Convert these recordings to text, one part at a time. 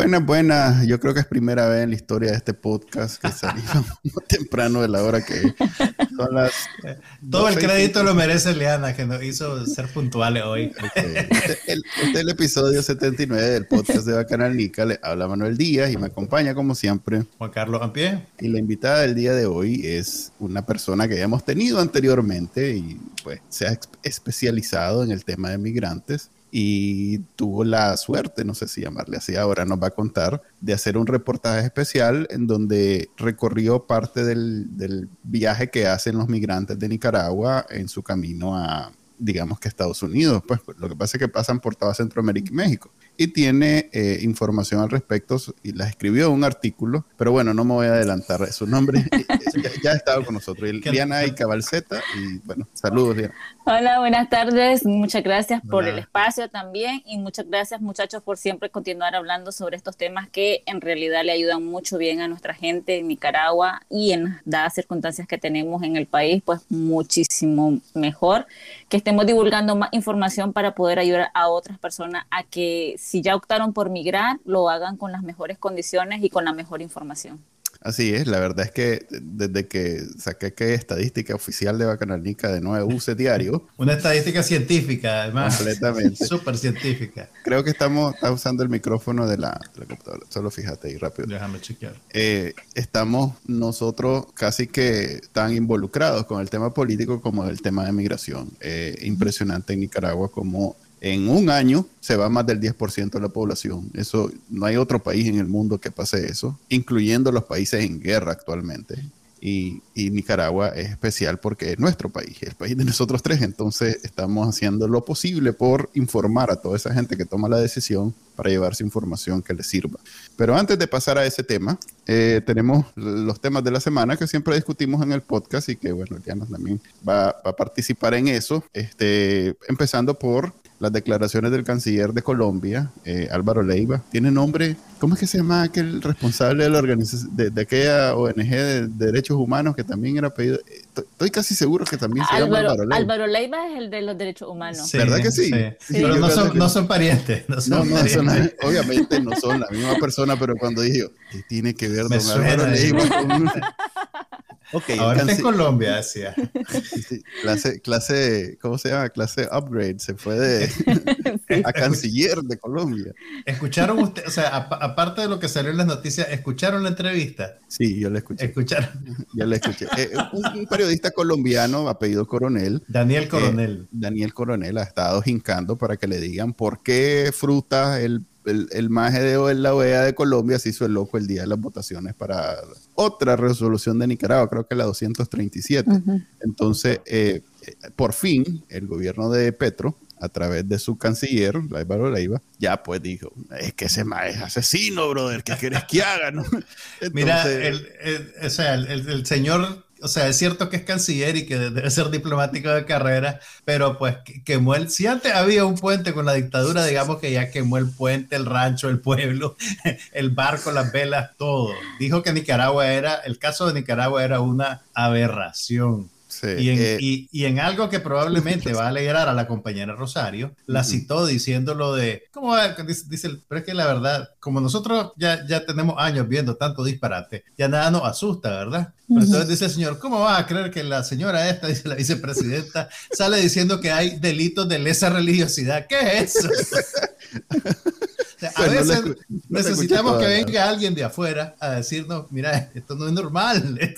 Buenas, buenas. Yo creo que es primera vez en la historia de este podcast que salimos temprano de la hora que son las. Todo el crédito lo merece Leana, que nos hizo ser puntuales hoy. Este, este, es el episodio 79 del podcast de Bacanal Nica. Le habla Manuel Díaz y me acompaña, como siempre, Juan Carlos Ampie. Y la invitada del día de hoy es una persona que hemos tenido anteriormente y pues se ha especializado en el tema de migrantes y tuvo la suerte, no sé si llamarle así ahora, nos va a contar, de hacer un reportaje especial en donde recorrió parte del, del viaje que hacen los migrantes de Nicaragua en su camino a, digamos que Estados Unidos. Pues lo que pasa es que pasan por toda Centroamérica y México y tiene eh, información al respecto y la escribió en un artículo, pero bueno, no me voy a adelantar su nombre, ya, ha estado con nosotros, Liana y Cabalceta, y bueno, saludos Liana. Hola, buenas tardes, muchas gracias por el espacio también y muchas gracias muchachos por siempre continuar hablando sobre estos temas que en realidad le ayudan mucho bien a nuestra gente en Nicaragua y en dadas circunstancias que tenemos en el país, pues muchísimo mejor. Que estemos divulgando más información para poder ayudar a otras personas a que si ya optaron por migrar, lo hagan con las mejores condiciones y con la mejor información. Así es, la verdad es que desde que saqué que estadística oficial de Bacanalnica de nuevo use diario. Una estadística científica, además. Completamente. Súper científica. Creo que estamos usando el micrófono de la, computadora. Solo fíjate ahí rápido. Déjame chequear. Eh, estamos nosotros casi que tan involucrados con el tema político como el tema de migración. Eh, impresionante en Nicaragua como en un año se va más del 10% de la población. Eso no hay otro país en el mundo que pase eso, incluyendo los países en guerra actualmente. Y, Nicaragua es especial porque es nuestro país, el país de nosotros tres. Entonces estamos haciendo lo posible por informar a toda esa gente que toma la decisión para llevarse información que les sirva. Pero antes de pasar a ese tema, eh, tenemos los temas de la semana que siempre discutimos en el podcast y que, bueno, Diana también va, va a participar en eso. Este, empezando por las declaraciones del canciller de Colombia, eh, Álvaro Leiva. Tiene nombre, ¿cómo es que se llama aquel responsable de la organización, de, aquella ONG de, derechos humanos que también era pedido? Estoy casi seguro que también se llama Álvaro Leiva. Álvaro Leiva es el de los derechos humanos. ¿Verdad que sí? Pero no son, no son, parientes. No, son obviamente no son la misma persona, pero cuando dije, ¿qué tiene que ver don Álvaro Leiva con... Okay, Ahora está en Colombia, decía. clase, clase, ¿cómo se llama? Clase upgrade, se fue de a canciller de Colombia. ¿Escucharon ustedes, o sea, aparte de lo que salió en las noticias, ¿escucharon la entrevista? Sí, yo la escuché. ¿Escucharon? Yo la escuché. Eh, un, periodista colombiano, apellido Coronel. Daniel eh, Coronel. Daniel Coronel ha estado hincando para que le digan por qué fruta el el, el maje de la OEA de Colombia se hizo el loco el día de las votaciones para otra resolución de Nicaragua, creo que la 237. Entonces, eh, por fin, el gobierno de Petro, a través de su canciller, Álvaro Leiva, ya pues dijo, es que ese maje es asesino, brother, ¿qué quieres que haga? Mira, el, o sea, el señor o sea, es cierto que es canciller y que debe ser diplomático de carrera, pero pues quemó el, si antes había un puente con la dictadura, digamos que ya quemó el puente, el rancho, el pueblo, el barco, las velas, todo. Dijo que Nicaragua era, el caso de Nicaragua era una aberración. Eh, y, en, algo que probablemente va a alegrar a la compañera Rosario, la citó diciendo lo de, ¿cómo va? Dice, dice, pero es que la verdad, como nosotros ya, ya tenemos años viendo tanto disparate, ya nada nos asusta, ¿verdad? entonces dice el señor, ¿cómo va a creer que la señora esta, dice la vicepresidenta, sale diciendo que hay delitos de lesa religiosidad? ¿Qué es eso? a veces necesitamos que venga alguien de afuera a decirnos, mira, esto no es normal.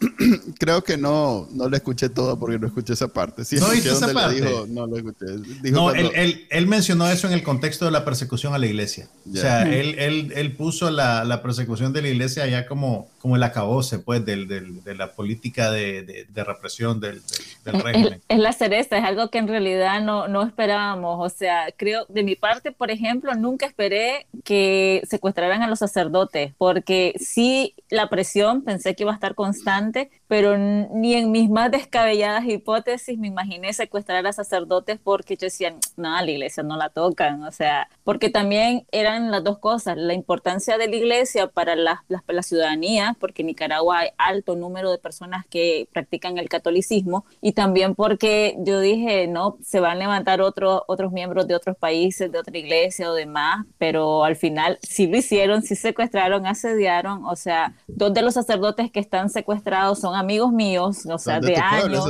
creo que no, no le escuché todo porque no escuché esa parte. no esa parte. no lo escuché. no, él, él, mencionó eso en el contexto de la persecución a la iglesia. O sea, él, él, él puso la, la, persecución de la iglesia ya como, como el acabose, pues, del, del, de la política de, de, represión del, del régimen. Es, la cereza, es algo que en realidad no, no esperábamos. O sea, creo, de mi parte, por ejemplo, nunca esperé que secuestraran a los sacerdotes, porque sí, la presión pensé que iba a estar constante, pero ni en mis más descabelladas hipótesis me imaginé secuestrar a sacerdotes porque yo decía, no, la iglesia no la tocan, o sea, porque también eran las dos cosas, la importancia de la iglesia para la, la, la ciudadanía, porque en Nicaragua hay alto número de personas que practican el catolicismo, y también porque yo dije, no, se van a levantar otros otros miembros de otros países, de otra iglesia o demás, pero al final sí lo hicieron, sí secuestraron, asediaron, o sea, dos de los sacerdotes que están secuestrados son amigos míos, o sea, de, años.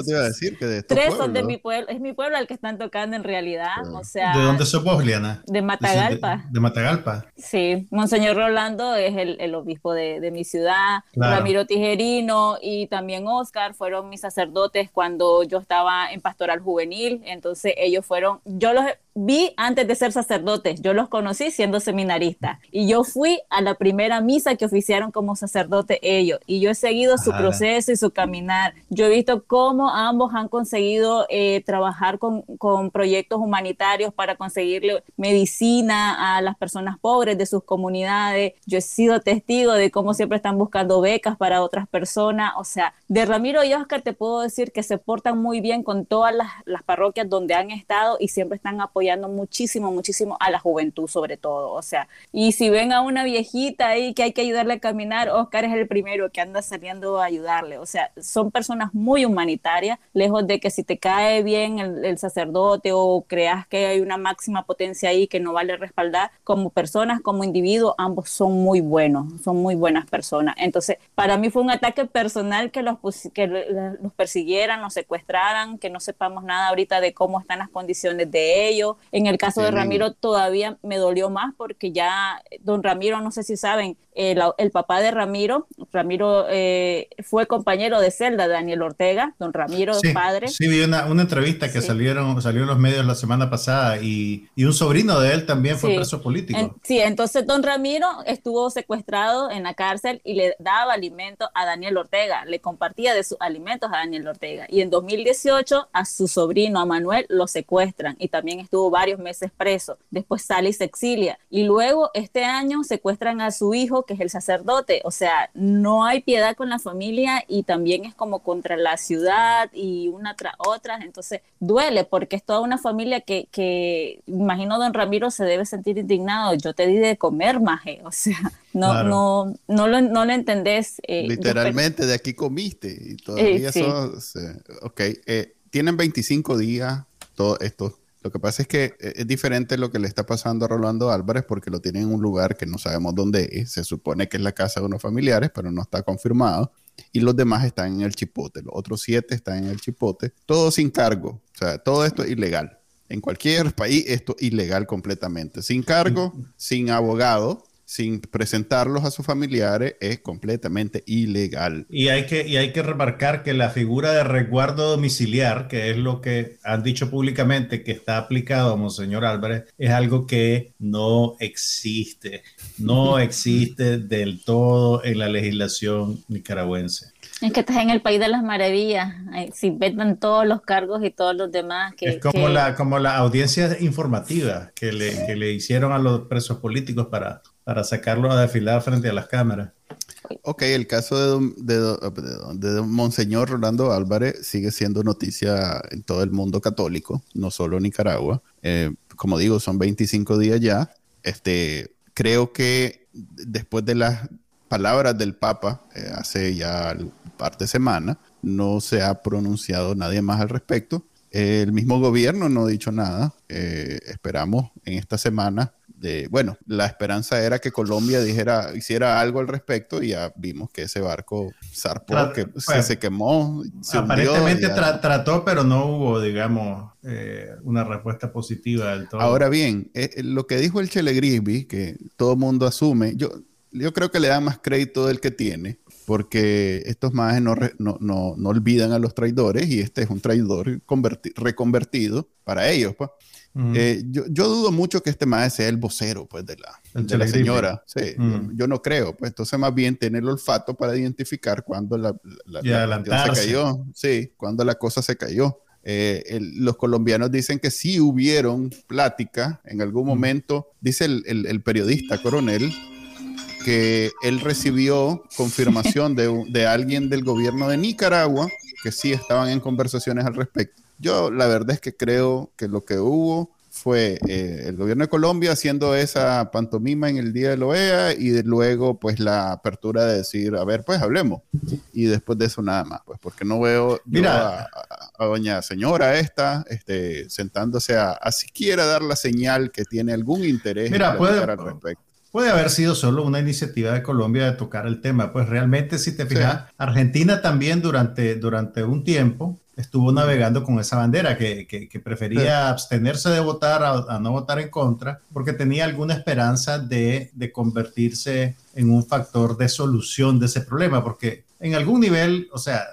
Tres son de mi pueblo, es mi pueblo al que están tocando en realidad, o sea. ¿De dónde sos vos, Liana? De Matagalpa. De, Matagalpa. Sí, Monseñor Rolando es el, el obispo de, de, mi ciudad, Ramiro Tijerino y también Oscar fueron mis sacerdotes cuando yo estaba en pastoral juvenil, entonces ellos fueron, yo los vi antes de ser sacerdotes, yo los conocí siendo seminarista y yo fui a la primera misa que oficiaron como sacerdote ellos y yo he seguido su proceso y su caminar. Yo he visto cómo ambos han conseguido eh, trabajar con, con, proyectos humanitarios para conseguirle medicina a las personas pobres de sus comunidades. Yo he sido testigo de cómo siempre están buscando becas para otras personas. O sea, de Ramiro y Oscar te puedo decir que se portan muy bien con todas las, las parroquias donde han estado y siempre están apoyando apoyando muchísimo, muchísimo a la juventud sobre todo. O sea, y si ven a una viejita ahí que hay que ayudarle a caminar, Oscar es el primero que anda saliendo a ayudarle. O sea, son personas muy humanitarias, lejos de que si te cae bien el, sacerdote o creas que hay una máxima potencia ahí que no vale respaldar, como personas, como individuos, ambos son muy buenos, son muy buenas personas. Entonces, para mí fue un ataque personal que los, que los persiguieran, los secuestraran, que no sepamos nada ahorita de cómo están las condiciones de ellos en el caso de Ramiro todavía me dolió más porque ya don Ramiro, no sé si saben, el, papá de Ramiro, Ramiro eh, fue compañero de celda de Daniel Ortega, don Ramiro, padre. Sí, vi una, entrevista que salieron, salió en los medios la semana pasada y, un sobrino de él también fue preso político. sí, entonces don Ramiro estuvo secuestrado en la cárcel y le daba alimento a Daniel Ortega, le compartía de sus alimentos a Daniel Ortega. Y en 2018 a su sobrino, a Manuel, lo secuestran y también estuvo varios meses preso. Después sale y se exilia. Y luego este año secuestran a su hijo que es el sacerdote. O sea, no hay piedad con la familia y también es como contra la ciudad y una tras otra. Entonces duele porque es toda una familia que, que imagino don Ramiro se debe sentir indignado. Yo te di de comer, maje. O sea, no, no, no, lo, no lo entendés. Eh, Literalmente de aquí comiste y todavía eh, eso, ok, eh, tienen 25 días todo esto lo que pasa es que eh, es diferente lo que le está pasando a Rolando Álvarez porque lo tiene en un lugar que no sabemos dónde es. Se supone que es la casa de unos familiares, pero no está confirmado. Y los demás están en el chipote. Los otros siete están en el chipote. Todo sin cargo. O sea, todo esto es ilegal. En cualquier país esto es ilegal completamente. Sin cargo, sin abogado sin presentarlos a sus familiares es completamente ilegal. Y hay que, y hay que remarcar que la figura de resguardo domiciliar, que es lo que han dicho públicamente que está aplicado a Monseñor Álvarez, es algo que no existe, no existe del todo en la legislación nicaragüense. Es que estás en el país de las maravillas, se inventan todos los cargos y todos los demás. Que, es como, la, como la audiencia informativa que le, que le hicieron a los presos políticos para para sacarlo a desfilar frente a las cámaras. Ok, el caso de, de, Monseñor Rolando Álvarez sigue siendo noticia en todo el mundo católico, no solo en Nicaragua. Eh, como digo, son 25 días ya. Este, creo que después de las palabras del Papa, eh, hace ya parte de semana, no se ha pronunciado nadie más al respecto. el mismo gobierno no ha dicho nada. Eh, esperamos en esta semana bueno, la esperanza era que Colombia dijera, hiciera algo al respecto y ya vimos que ese barco zarpó, que se, quemó. aparentemente trató, pero no hubo, digamos, eh, una respuesta positiva del todo. Ahora bien, eh, eh, lo que dijo el Chele Grisby, que todo mundo asume, yo, yo creo que le da más crédito del que tiene, porque estos más no, no, no, olvidan a los traidores y este es un traidor reconvertido para ellos. Pues. Eh, yo, yo, dudo mucho que este más sea el vocero pues, de la, de la señora. Sí, yo, no creo. Pues entonces, más bien tener el olfato para identificar cuando la, la, se cayó. Sí, cuando la cosa se cayó. Eh, los colombianos dicen que sí hubieron plática en algún momento. Dice el, el, el periodista coronel que él recibió confirmación de, de alguien del gobierno de Nicaragua que sí estaban en conversaciones al respecto yo la verdad es que creo que lo que hubo fue eh, el gobierno de Colombia haciendo esa pantomima en el día de la OEA y luego pues la apertura de decir, a ver, pues hablemos. Y después de eso nada más, pues porque no veo Mira, a, doña señora esta este, sentándose a, siquiera dar la señal que tiene algún interés Mira, puede, al respecto. Puede haber sido solo una iniciativa de Colombia de tocar el tema, pues realmente si te fijas, Argentina también durante, durante un tiempo estuvo navegando con esa bandera, que, que, prefería abstenerse de votar a, no votar en contra, porque tenía alguna esperanza de, de, convertirse en un factor de solución de ese problema, porque en algún nivel, o sea,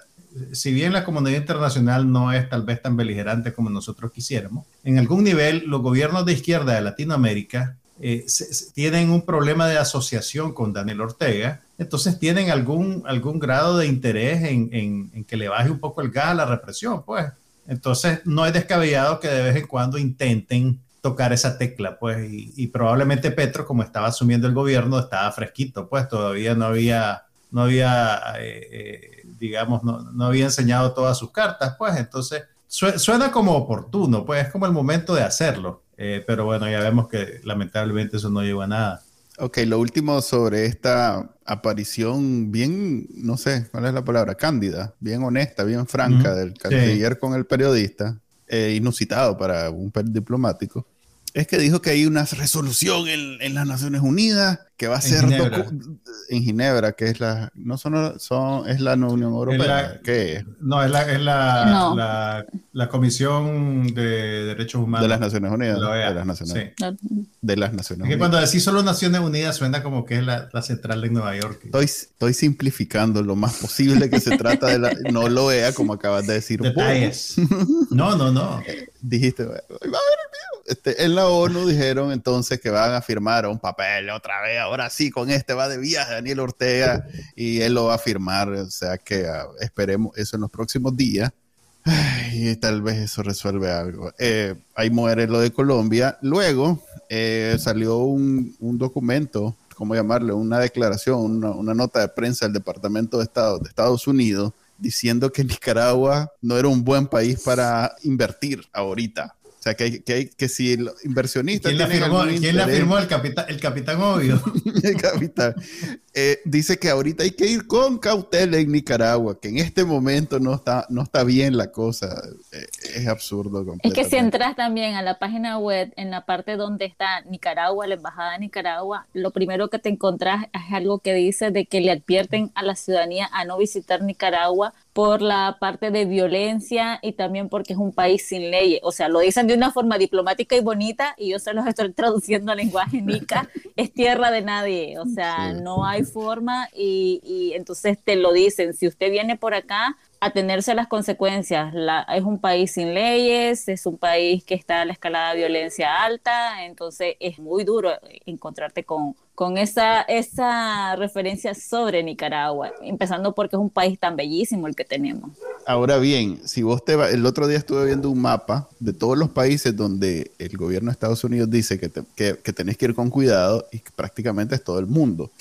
si bien la comunidad internacional no es tal vez tan beligerante como nosotros quisiéramos, en algún nivel los gobiernos de izquierda de Latinoamérica eh, tienen un problema de asociación con Daniel Ortega, entonces tienen algún, algún grado de interés en, en, que le baje un poco el gas a la represión, pues. Entonces no es descabellado que de vez en cuando intenten tocar esa tecla, pues, y, probablemente Petro, como estaba asumiendo el gobierno, estaba fresquito, pues, todavía no había, no había, eh, eh, digamos, no, no, había enseñado todas sus cartas, pues, entonces suena como oportuno, pues, es como el momento de hacerlo. Eh, pero bueno, ya vemos que lamentablemente eso no llegó a nada. Ok, lo último sobre esta aparición bien, no sé, ¿cuál es la palabra? Cándida, bien honesta, bien franca del canciller con el periodista, eh, inusitado para un diplomático es que dijo que hay una resolución en, las Naciones Unidas que va a ser en Ginebra, que es la no son, son es la Unión Europea, ¿qué No, es la es la, la, Comisión de Derechos Humanos de las Naciones Unidas, de, las Naciones, de las Naciones Unidas. cuando decís solo Naciones Unidas suena como que es la, central de Nueva York. Estoy, estoy simplificando lo más posible que se trata de la no lo vea como acabas de decir. Detalles. no, no, no. dijiste, va a ver el video este, en la ONU dijeron entonces que van a firmar un papel otra vez, ahora sí, con este va de viaje Daniel Ortega y él lo va a firmar, o sea que ah, esperemos eso en los próximos días. y tal vez eso resuelve algo. Eh, ahí muere lo de Colombia. Luego eh, salió un, documento, ¿cómo llamarle? Una declaración, una, una, nota de prensa del Departamento de Estado de Estados Unidos diciendo que Nicaragua no era un buen país para invertir ahorita. O sea, que, que, que si el inversionista. ¿Quién, le afirmó, ¿quién le afirmó el, capitán, el capitán obvio? el capitán. Eh, dice que ahorita hay que ir con cautela en Nicaragua, que en este momento no está, no está bien la cosa. Eh, es absurdo. Es que si entras también a la página web, en la parte donde está Nicaragua, la embajada de Nicaragua, lo primero que te encontrás es algo que dice de que le advierten a la ciudadanía a no visitar Nicaragua por la parte de violencia y también porque es un país sin leyes. O sea, lo dicen de una forma diplomática y bonita y yo se los estoy traduciendo al lenguaje nica. es tierra de nadie. O sea, no hay forma y, y, entonces te lo dicen. Si usted viene por acá, atenerse a las consecuencias. Es un país sin leyes, es un país que está a la escalada de violencia alta, entonces es muy duro encontrarte con, con esa, esa referencia sobre Nicaragua, empezando porque es un país tan bellísimo el que tenemos. Ahora bien, si vos te vas, el otro día estuve viendo un mapa de todos los países donde el gobierno de Estados Unidos dice que, que, que tenés que ir con cuidado y prácticamente es todo el mundo.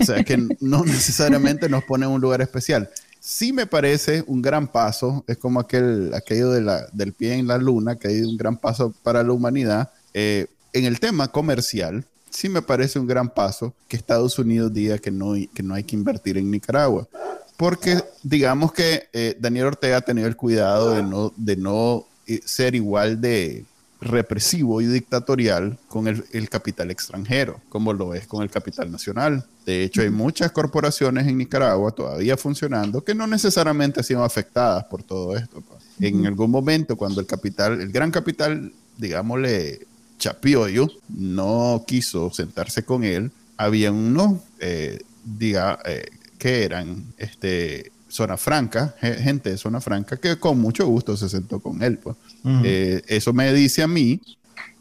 O sea que no necesariamente nos pone un lugar especial sí me parece un gran paso, es como aquel, aquello del pie en la luna, que hay un gran paso para la humanidad. Eh, en el tema comercial, sí me parece un gran paso que Estados Unidos diga que no, que no hay que invertir en Nicaragua. Porque digamos que eh, Daniel Ortega ha tenido el cuidado de no, de no eh, ser igual de, represivo y dictatorial con el, capital extranjero, como lo es con el capital nacional. De hecho, hay muchas corporaciones en Nicaragua todavía funcionando que no necesariamente han sido afectadas por todo esto. Pues. En algún momento, cuando el capital, el gran capital, digámosle, Chapioyo, no quiso sentarse con él, había uno, eh, diga, eh, que eran este, Zona Franca, gente de Zona Franca, que con mucho gusto se sentó con él. Pues. Eh, eso me dice a mí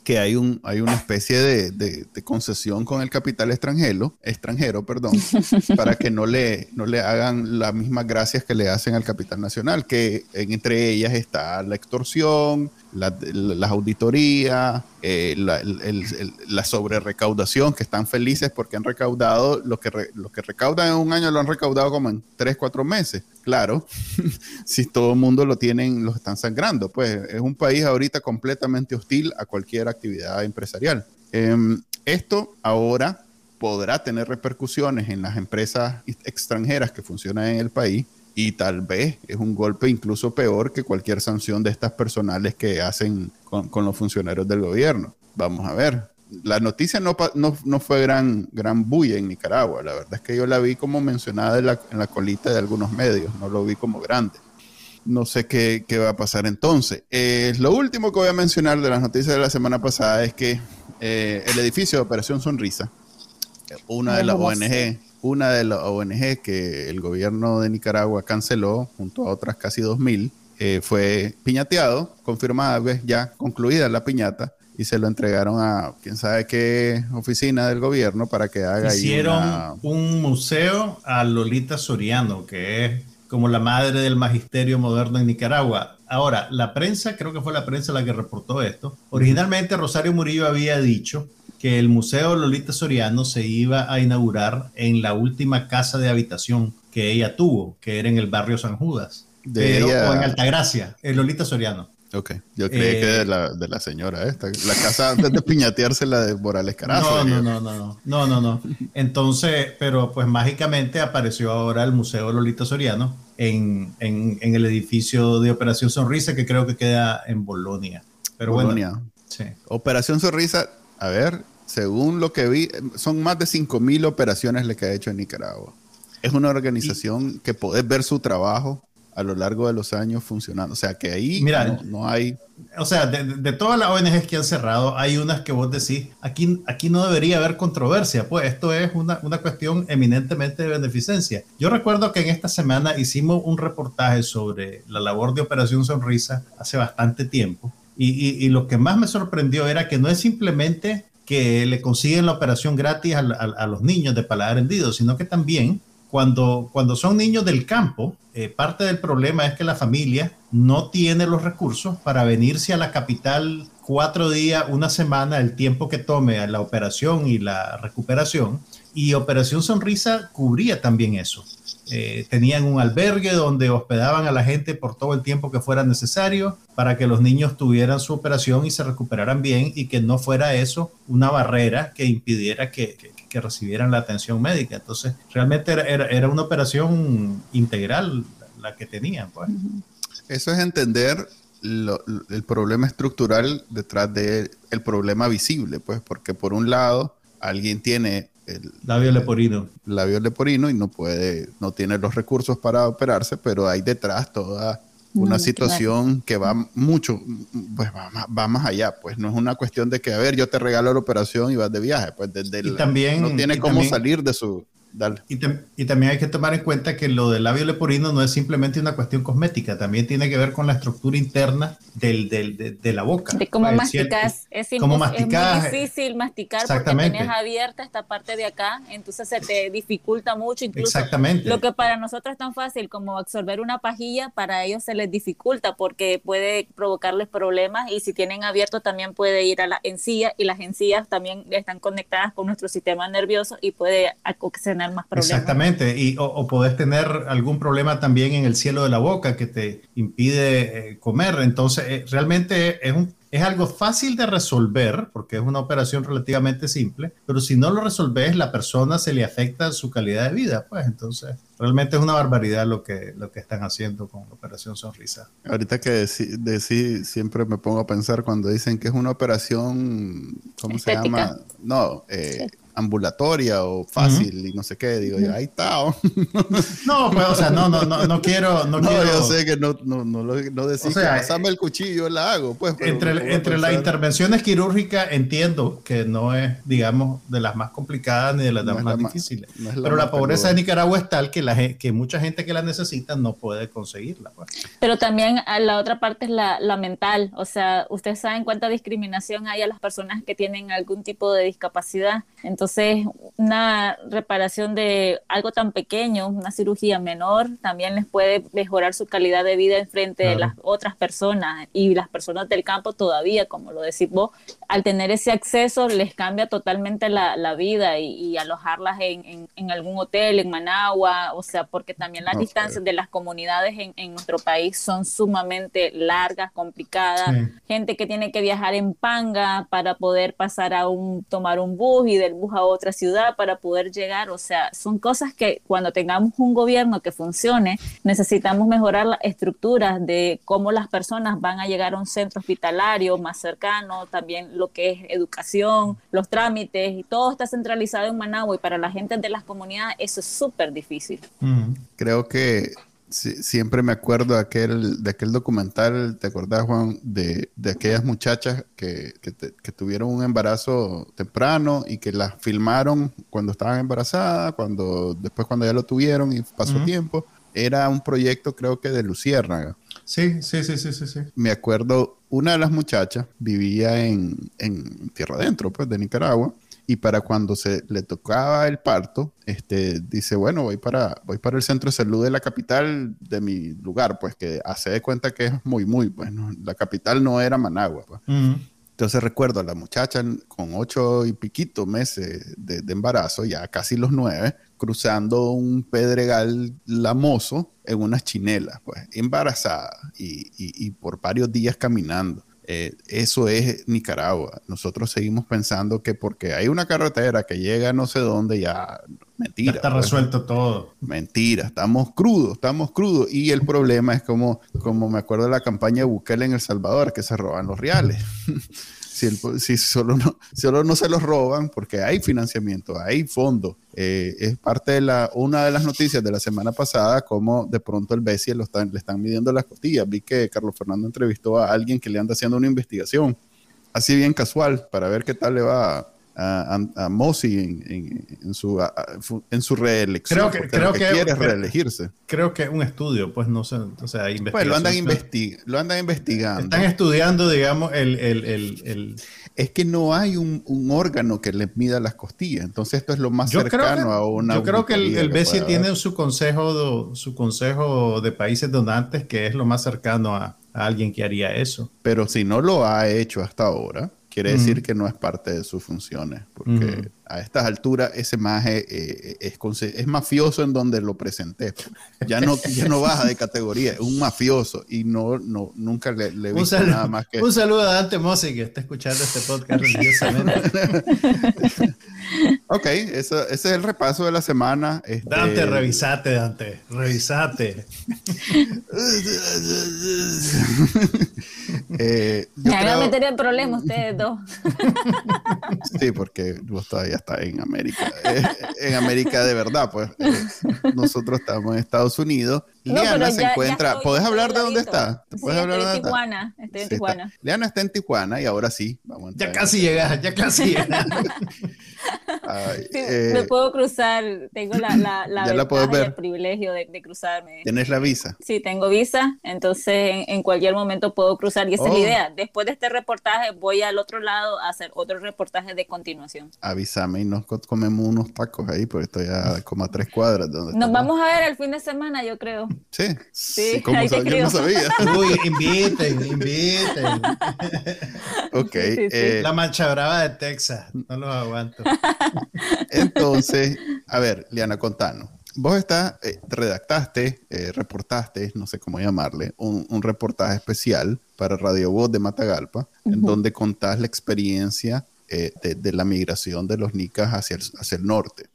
que hay, un, hay una especie de, de, concesión con el capital extranjero, extranjero perdón, para que no le, no le hagan las mismas gracias que le hacen al capital nacional, que entre ellas está la extorsión, las la auditorías, eh, la, la sobrerecaudación, que están felices porque han recaudado lo que, lo que recaudan en un año lo han recaudado como en tres, cuatro meses. Claro, si todo el mundo lo tienen, los están sangrando. Pues es un país ahorita completamente hostil a cualquier actividad empresarial. Em, esto ahora podrá tener repercusiones en las empresas extranjeras que funcionan en el país y tal vez es un golpe incluso peor que cualquier sanción de estas personales que hacen con, los funcionarios del gobierno. Vamos a ver. La noticia no, no, fue gran, gran bulla en Nicaragua. La verdad es que yo la vi como mencionada en la, en la colita de algunos medios, no lo vi como grande. No sé qué, qué va a pasar entonces. Eh, lo último que voy a mencionar de las noticias de la semana pasada es que eh, el edificio de Operación Sonrisa, una de las ONG una de las ONG que el gobierno de Nicaragua canceló, junto a otras casi 2.000, eh, fue piñateado, confirmada, vez ya concluida la piñata, y se lo entregaron a quién sabe qué oficina del gobierno para que haga Hicieron un museo a Lolita Soriano, que es como la madre del magisterio moderno en Nicaragua. Ahora, la prensa, creo que fue la prensa la que reportó esto. Originalmente Rosario Murillo había dicho que el Museo Lolita Soriano se iba a inaugurar en la última casa de habitación que ella tuvo, que era en el barrio San Judas, de o en Altagracia, el Lolita Soriano. Ok, yo creí que de la, de la, señora esta, la casa antes de piñatearse la de Morales Carazo. No, no, no, no, no, no, no. Entonces, pero pues mágicamente apareció ahora el Museo Lolita Soriano en, en, en el edificio de Operación Sonrisa que creo que queda en Bolonia. Pero Bolonia. sí. Operación Sonrisa, a ver, según lo que vi, son más de 5.000 operaciones le que ha hecho en Nicaragua. Es una organización que podés ver su trabajo a lo largo de los años funcionando. O sea, que ahí Mira, no, hay... O sea, de, todas las ONGs que han cerrado, hay unas que vos decís, aquí, aquí no debería haber controversia, pues esto es una, una cuestión eminentemente de beneficencia. Yo recuerdo que en esta semana hicimos un reportaje sobre la labor de Operación Sonrisa hace bastante tiempo. Y, y, y, lo que más me sorprendió era que no es simplemente que le consiguen la operación gratis a, los niños de paladar hendido, sino que también cuando, cuando son niños del campo, eh, parte del problema es que la familia no tiene los recursos para venirse a la capital cuatro días, una semana, el tiempo que tome la operación y la recuperación. Y Operación Sonrisa cubría también eso. Eh, tenían un albergue donde hospedaban a la gente por todo el tiempo que fuera necesario para que los niños tuvieran su operación y se recuperaran bien y que no fuera eso una barrera que impidiera que, recibieran la atención médica. Entonces, realmente era, una operación integral la que tenían. Pues. Eso es entender el problema estructural detrás del problema visible, pues, porque por un lado alguien tiene el labio leporino. Labio leporino y no puede, no tiene los recursos para operarse, pero hay detrás toda una situación que va mucho, pues va, más allá, pues no es una cuestión de que, a ver, yo te regalo la operación y vas de viaje, pues desde también, no tiene cómo salir de su, y, también hay que tomar en cuenta que lo del labio leporino no es simplemente una cuestión cosmética, también tiene que ver con la estructura interna del, de, la boca. De cómo masticas. Es, es, muy difícil masticar porque tienes abierta esta parte de acá, entonces se te dificulta mucho. Incluso Exactamente. Lo que para nosotros es tan fácil como absorber una pajilla, para ellos se les dificulta porque puede provocarles problemas y si tienen abierto también puede ir a la encía y las encías también están conectadas con nuestro sistema nervioso y puede ocasionar más problemas. Exactamente, y, o, o, podés tener algún problema también en el cielo de la boca que te impide eh, comer. Entonces, eh, realmente es un es algo fácil de resolver porque es una operación relativamente simple, pero si no lo resolves, la persona se le afecta su calidad de vida, pues entonces realmente es una barbaridad lo que, lo que están haciendo con la operación Sonrisa. Ahorita que decís, siempre me pongo a pensar cuando dicen que es una operación, ¿cómo se llama? No, eh, ambulatoria o fácil y no sé qué. Digo, ahí está. no, pues, o sea, no, no, no, no quiero. No, quiero... yo sé que no, no, no, no decir o sea, pasame el cuchillo, la hago. Pues, entre entre las intervenciones quirúrgicas entiendo que no es, digamos, de las más complicadas ni de las más, difíciles. pero la pobreza de Nicaragua es tal que, la, que mucha gente que la necesita no puede conseguirla. Pues. Pero también la otra parte es la, la mental. O sea, ustedes saben cuánta discriminación hay a las personas que tienen algún tipo de discapacidad. Entonces, una reparación de algo tan pequeño, una cirugía menor, también les puede mejorar su calidad de vida en frente de las otras personas. Y las personas del campo todavía, como lo decís vos, al tener ese acceso les cambia totalmente la, la vida y, alojarlas en, en, algún hotel en Managua, o sea, porque también las distancias de las comunidades en, en, nuestro país son sumamente largas, complicadas, gente que tiene que viajar en panga para poder pasar a un, tomar un bus y del bus a otra ciudad para poder llegar, o sea, son cosas que cuando tengamos un gobierno que funcione, necesitamos mejorar las estructuras de cómo las personas van a llegar a un centro hospitalario más cercano, también lo que es educación, los trámites, y todo está centralizado en Managua y para la gente de las comunidades eso es súper difícil. Creo que siempre me acuerdo de aquel, de aquel documental, ¿te acordás, Juan? De, de aquellas muchachas que, que, tuvieron un embarazo temprano y que las filmaron cuando estaban embarazadas, cuando, después cuando ya lo tuvieron y pasó tiempo. Era un proyecto, creo que de Luciérnaga. Sí, sí, sí, sí, sí, sí. Me acuerdo, una de las muchachas vivía en, en Tierra Adentro, pues, de Nicaragua y para cuando se le tocaba el parto, este, dice, bueno, voy para, voy para el centro de salud de la capital de mi lugar, pues que hace de cuenta que es muy, muy, bueno, la capital no era Managua. Pues. Entonces recuerdo a la muchacha con ocho y piquito meses de, embarazo, ya casi los nueve, cruzando un pedregal lamoso en unas chinelas, pues, embarazada y, y por varios días caminando. Eh, eso es Nicaragua. Nosotros seguimos pensando que porque hay una carretera que llega a no sé dónde, ya mentira. está pues. resuelto todo. Mentira, estamos crudos, estamos crudos. Y el problema es como, como me acuerdo de la campaña de Bukele en El Salvador, que se roban los reales. si, solo, no, solo no se los roban, porque hay financiamiento, hay fondos. Eh, es parte de la, una de las noticias de la semana pasada, como de pronto el BESI lo están, le están midiendo las costillas. Vi que Carlos Fernando entrevistó a alguien que le anda haciendo una investigación, así bien casual, para ver qué tal le va a, a, en, su, en su reelección. Creo que, creo que, quiere reelegirse. Creo que un estudio, pues no sé, o sea, Pues lo andan, lo andan investigando. Están estudiando, digamos, el... el, el, Es que no hay un, un, órgano que les mida las costillas, entonces esto es lo más cercano a una... Yo creo que el, el BESI tiene su consejo, de, su consejo de países donantes que es lo más cercano a, a alguien que haría eso. Pero si no lo ha hecho hasta ahora, quiere decir que no es parte de sus funciones, porque a estas alturas ese maje eh, es, es, mafioso en donde lo presenté. Ya no, ya no baja de categoría, es un mafioso y no, no, nunca le, le he visto nada más que... Un saludo a Dante Mose que está escuchando este podcast religiosamente. ok, eso, ese es el repaso de la semana. Este, Dante, revisate, Dante, revisate. eh, Me van a meter en problemas ustedes dos. sí, porque vos todavía estás en América. Eh, en América de verdad, pues. Eh, nosotros estamos en Estados Unidos Liana se encuentra. ¿Puedes hablar de dónde está? ¿Puedes hablar estoy en Tijuana. Estoy en Tijuana. Está. Liana está en Tijuana y ahora sí. Vamos ya casi llegas, ya casi llegas. Eh, me puedo cruzar. Tengo la, la, la, la ver. el privilegio de, de, cruzarme. ¿Tienes la visa? Sí, tengo visa. Entonces, en, cualquier momento puedo cruzar. Y esa es la oh. idea. Después de este reportaje, voy al otro lado a hacer otro reportaje de continuación. Avísame y nos comemos unos tacos ahí, porque estoy a como a tres cuadras. Donde nos vamos a ver el fin de semana, yo creo. Sí, sí, como yo no sabía. Uy, inviten, inviten. ok. Eh, la mancha brava de Texas, no lo aguanto. Entonces, a ver, Liana, contanos. Vos estás, eh, redactaste, eh, reportaste, no sé cómo llamarle, un, reportaje especial para Radio Voz de Matagalpa, en donde contás la experiencia de, la migración de los nicas hacia el, hacia el norte.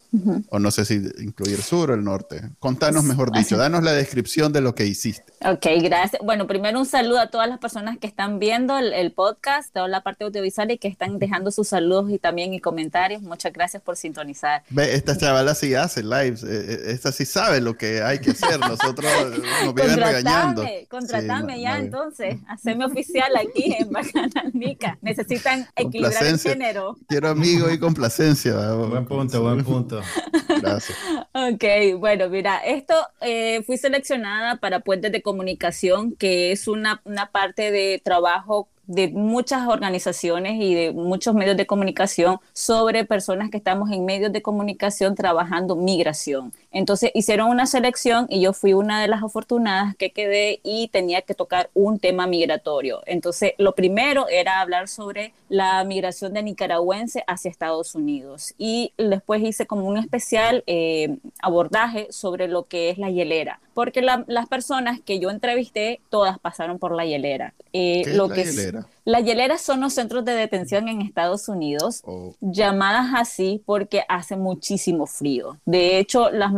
O no sé si incluir sur o el norte. Contanos, mejor dicho, danos la descripción de lo que hiciste. Ok, gracias. Bueno, primero un saludo a todas las personas que están viendo el, podcast, toda la parte audiovisual y que están dejando sus saludos y también y comentarios. Muchas gracias por sintonizar. Ve, esta chavala sí hace lives, eh, eh, esta sí sabe lo que hay que hacer. Nosotros nos viven regañando. Contratame ya entonces, haceme oficial aquí en Bacanalnica. Necesitan equilibrar el género. Quiero amigo y complacencia. Buen punto, buen punto. Gracias. Ok, bueno, mira, esto eh, fui seleccionada para Puentes de Comunicación, que es una, una parte de trabajo de muchas organizaciones y de muchos medios de comunicación sobre personas que estamos en medios de comunicación trabajando migración. Entonces hicieron una selección y yo fui una de las afortunadas que quedé y tenía que tocar un tema migratorio. Entonces lo primero era hablar sobre la migración de nicaragüense hacia Estados Unidos y después hice como un especial eh, abordaje sobre lo que es la hielera, porque las personas que yo entrevisté todas pasaron por la hielera. Eh, lo que hielera? Las hieleras son los centros de detención en Estados Unidos, oh. llamadas así porque hace muchísimo frío. De hecho, las,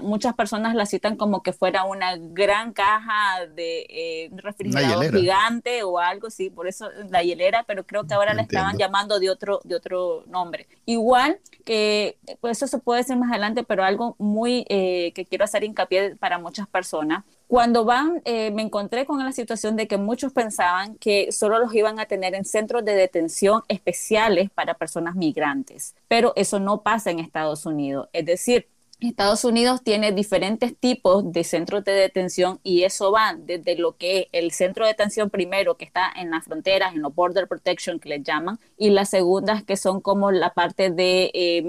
muchas personas la citan como que fuera una gran caja de eh, refrigerador gigante o algo así, por eso la hielera, pero creo que ahora la estaban llamando de otro, de otro nombre. Igual que, pues eso se puede decir más adelante, pero algo muy eh, que quiero hacer hincapié para muchas personas cuando van, eh, me encontré con la situación de que muchos pensaban que solo los iban a tener en centros de detención especiales para personas migrantes, pero eso no pasa en Estados Unidos. Es decir, Estados Unidos tiene diferentes tipos de centros de detención y eso va desde lo que es el centro de detención primero que está en las fronteras, en los border protection que les llaman, y las segundas que son como la parte de, eh,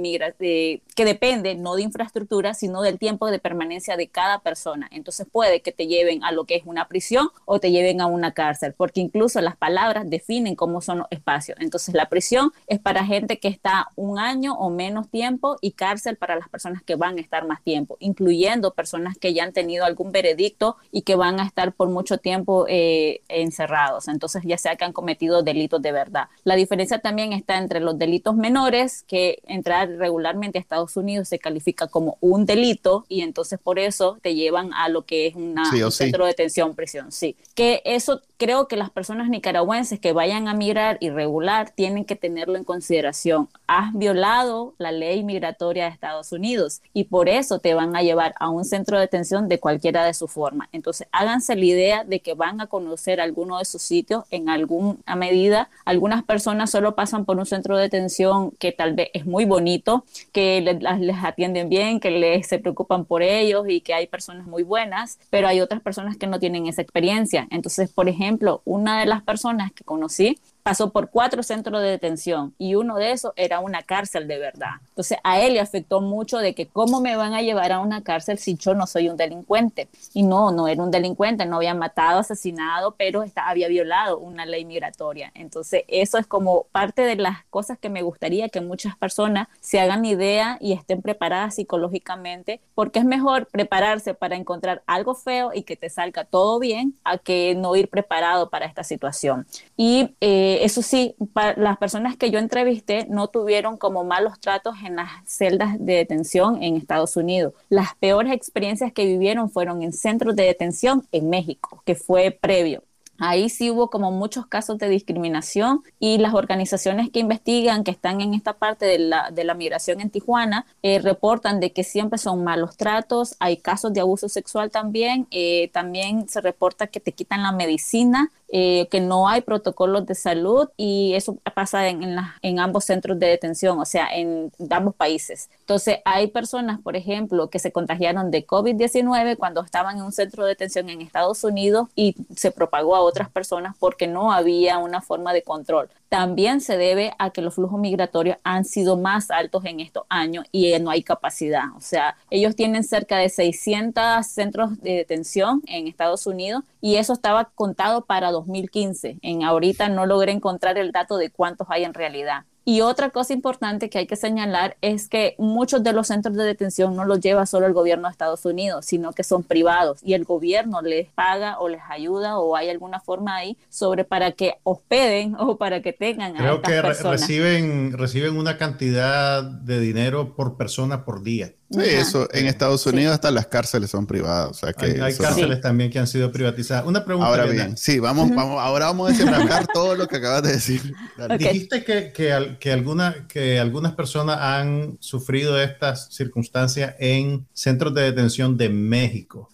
que depende no de infraestructura, sino del tiempo de permanencia de cada persona. Entonces puede que te lleven a lo que es una prisión o te lleven a una cárcel, porque incluso las palabras definen cómo son los espacios. Entonces la prisión es para gente que está un año o menos tiempo y cárcel para las personas que van estar más tiempo, incluyendo personas que ya han tenido algún veredicto y que van a estar por mucho tiempo eh, encerrados. Entonces, ya sea que han cometido delitos de verdad. La diferencia también está entre los delitos menores, que entrar regularmente a Estados Unidos se califica como un delito y entonces por eso te llevan a lo que es una, un centro de detención, prisión. Sí, que eso creo que las personas nicaragüenses que vayan a migrar irregular tienen que tenerlo en consideración. Has violado la ley migratoria de Estados Unidos y por eso te van a llevar a un centro de detención de cualquiera de su forma. Entonces, háganse la idea de que van a conocer alguno de sus sitios en alguna medida. Algunas personas solo pasan por un centro de detención que tal vez es muy bonito, que les, les atienden bien, que les se preocupan por ellos y que hay personas muy buenas, pero hay otras personas que no tienen esa experiencia. Entonces, por ejemplo, ejemplo, una de las personas que conocí pasó por cuatro centros de detención y uno de esos era una cárcel de verdad. Entonces a él le afectó mucho de que cómo me van a llevar a una cárcel si yo no soy un delincuente. Y no, no era un delincuente, no había matado, asesinado, pero había violado una ley migratoria. Entonces eso es como parte de las cosas que me gustaría que muchas personas se hagan idea y estén preparadas psicológicamente, porque es mejor prepararse para encontrar algo feo y que te salga todo bien a que no ir preparado para esta situación. Y eh, eso sí, las personas que yo entrevisté no tuvieron como malos tratos en las celdas de detención en Estados Unidos. Las peores experiencias que vivieron fueron en centros de detención en México, que fue previo. Ahí sí hubo como muchos casos de discriminación y las organizaciones que investigan, que están en esta parte de la, de la migración en Tijuana, eh, reportan de que siempre son malos tratos, hay casos de abuso sexual también, eh, también se reporta que te quitan la medicina eh, que no hay protocolos de salud y eso pasa en, en, ambos centros de detención, o sea, en ambos países. Entonces, hay personas, por ejemplo, que se contagiaron de COVID-19 cuando estaban en un centro de detención en Estados Unidos y se propagó a otras personas porque no había una forma de control también se debe a que los flujos migratorios han sido más altos en estos años y no hay capacidad. O sea, ellos tienen cerca de 600 centros de detención en Estados Unidos y eso estaba contado para 2015. En ahorita no logré encontrar el dato de cuántos hay en realidad Y otra cosa importante que hay que señalar es que muchos de los centros de detención no los lleva solo el gobierno de Estados Unidos, sino que son privados y el gobierno les paga o les ayuda o hay alguna forma ahí sobre para que hospeden o para que tengan Creo a estas que personas. reciben reciben una cantidad de dinero por persona por día. Sí, eso en Estados Unidos hasta las cárceles son privadas. O sea que hay, cárceles también que han sido privatizadas. Una pregunta. Ahora bien, sí, vamos, vamos, ahora vamos a desenmascarar todo lo que acabas de decir. Dijiste que, que, que, alguna, que algunas personas han sufrido estas circunstancias en centros de detención de México.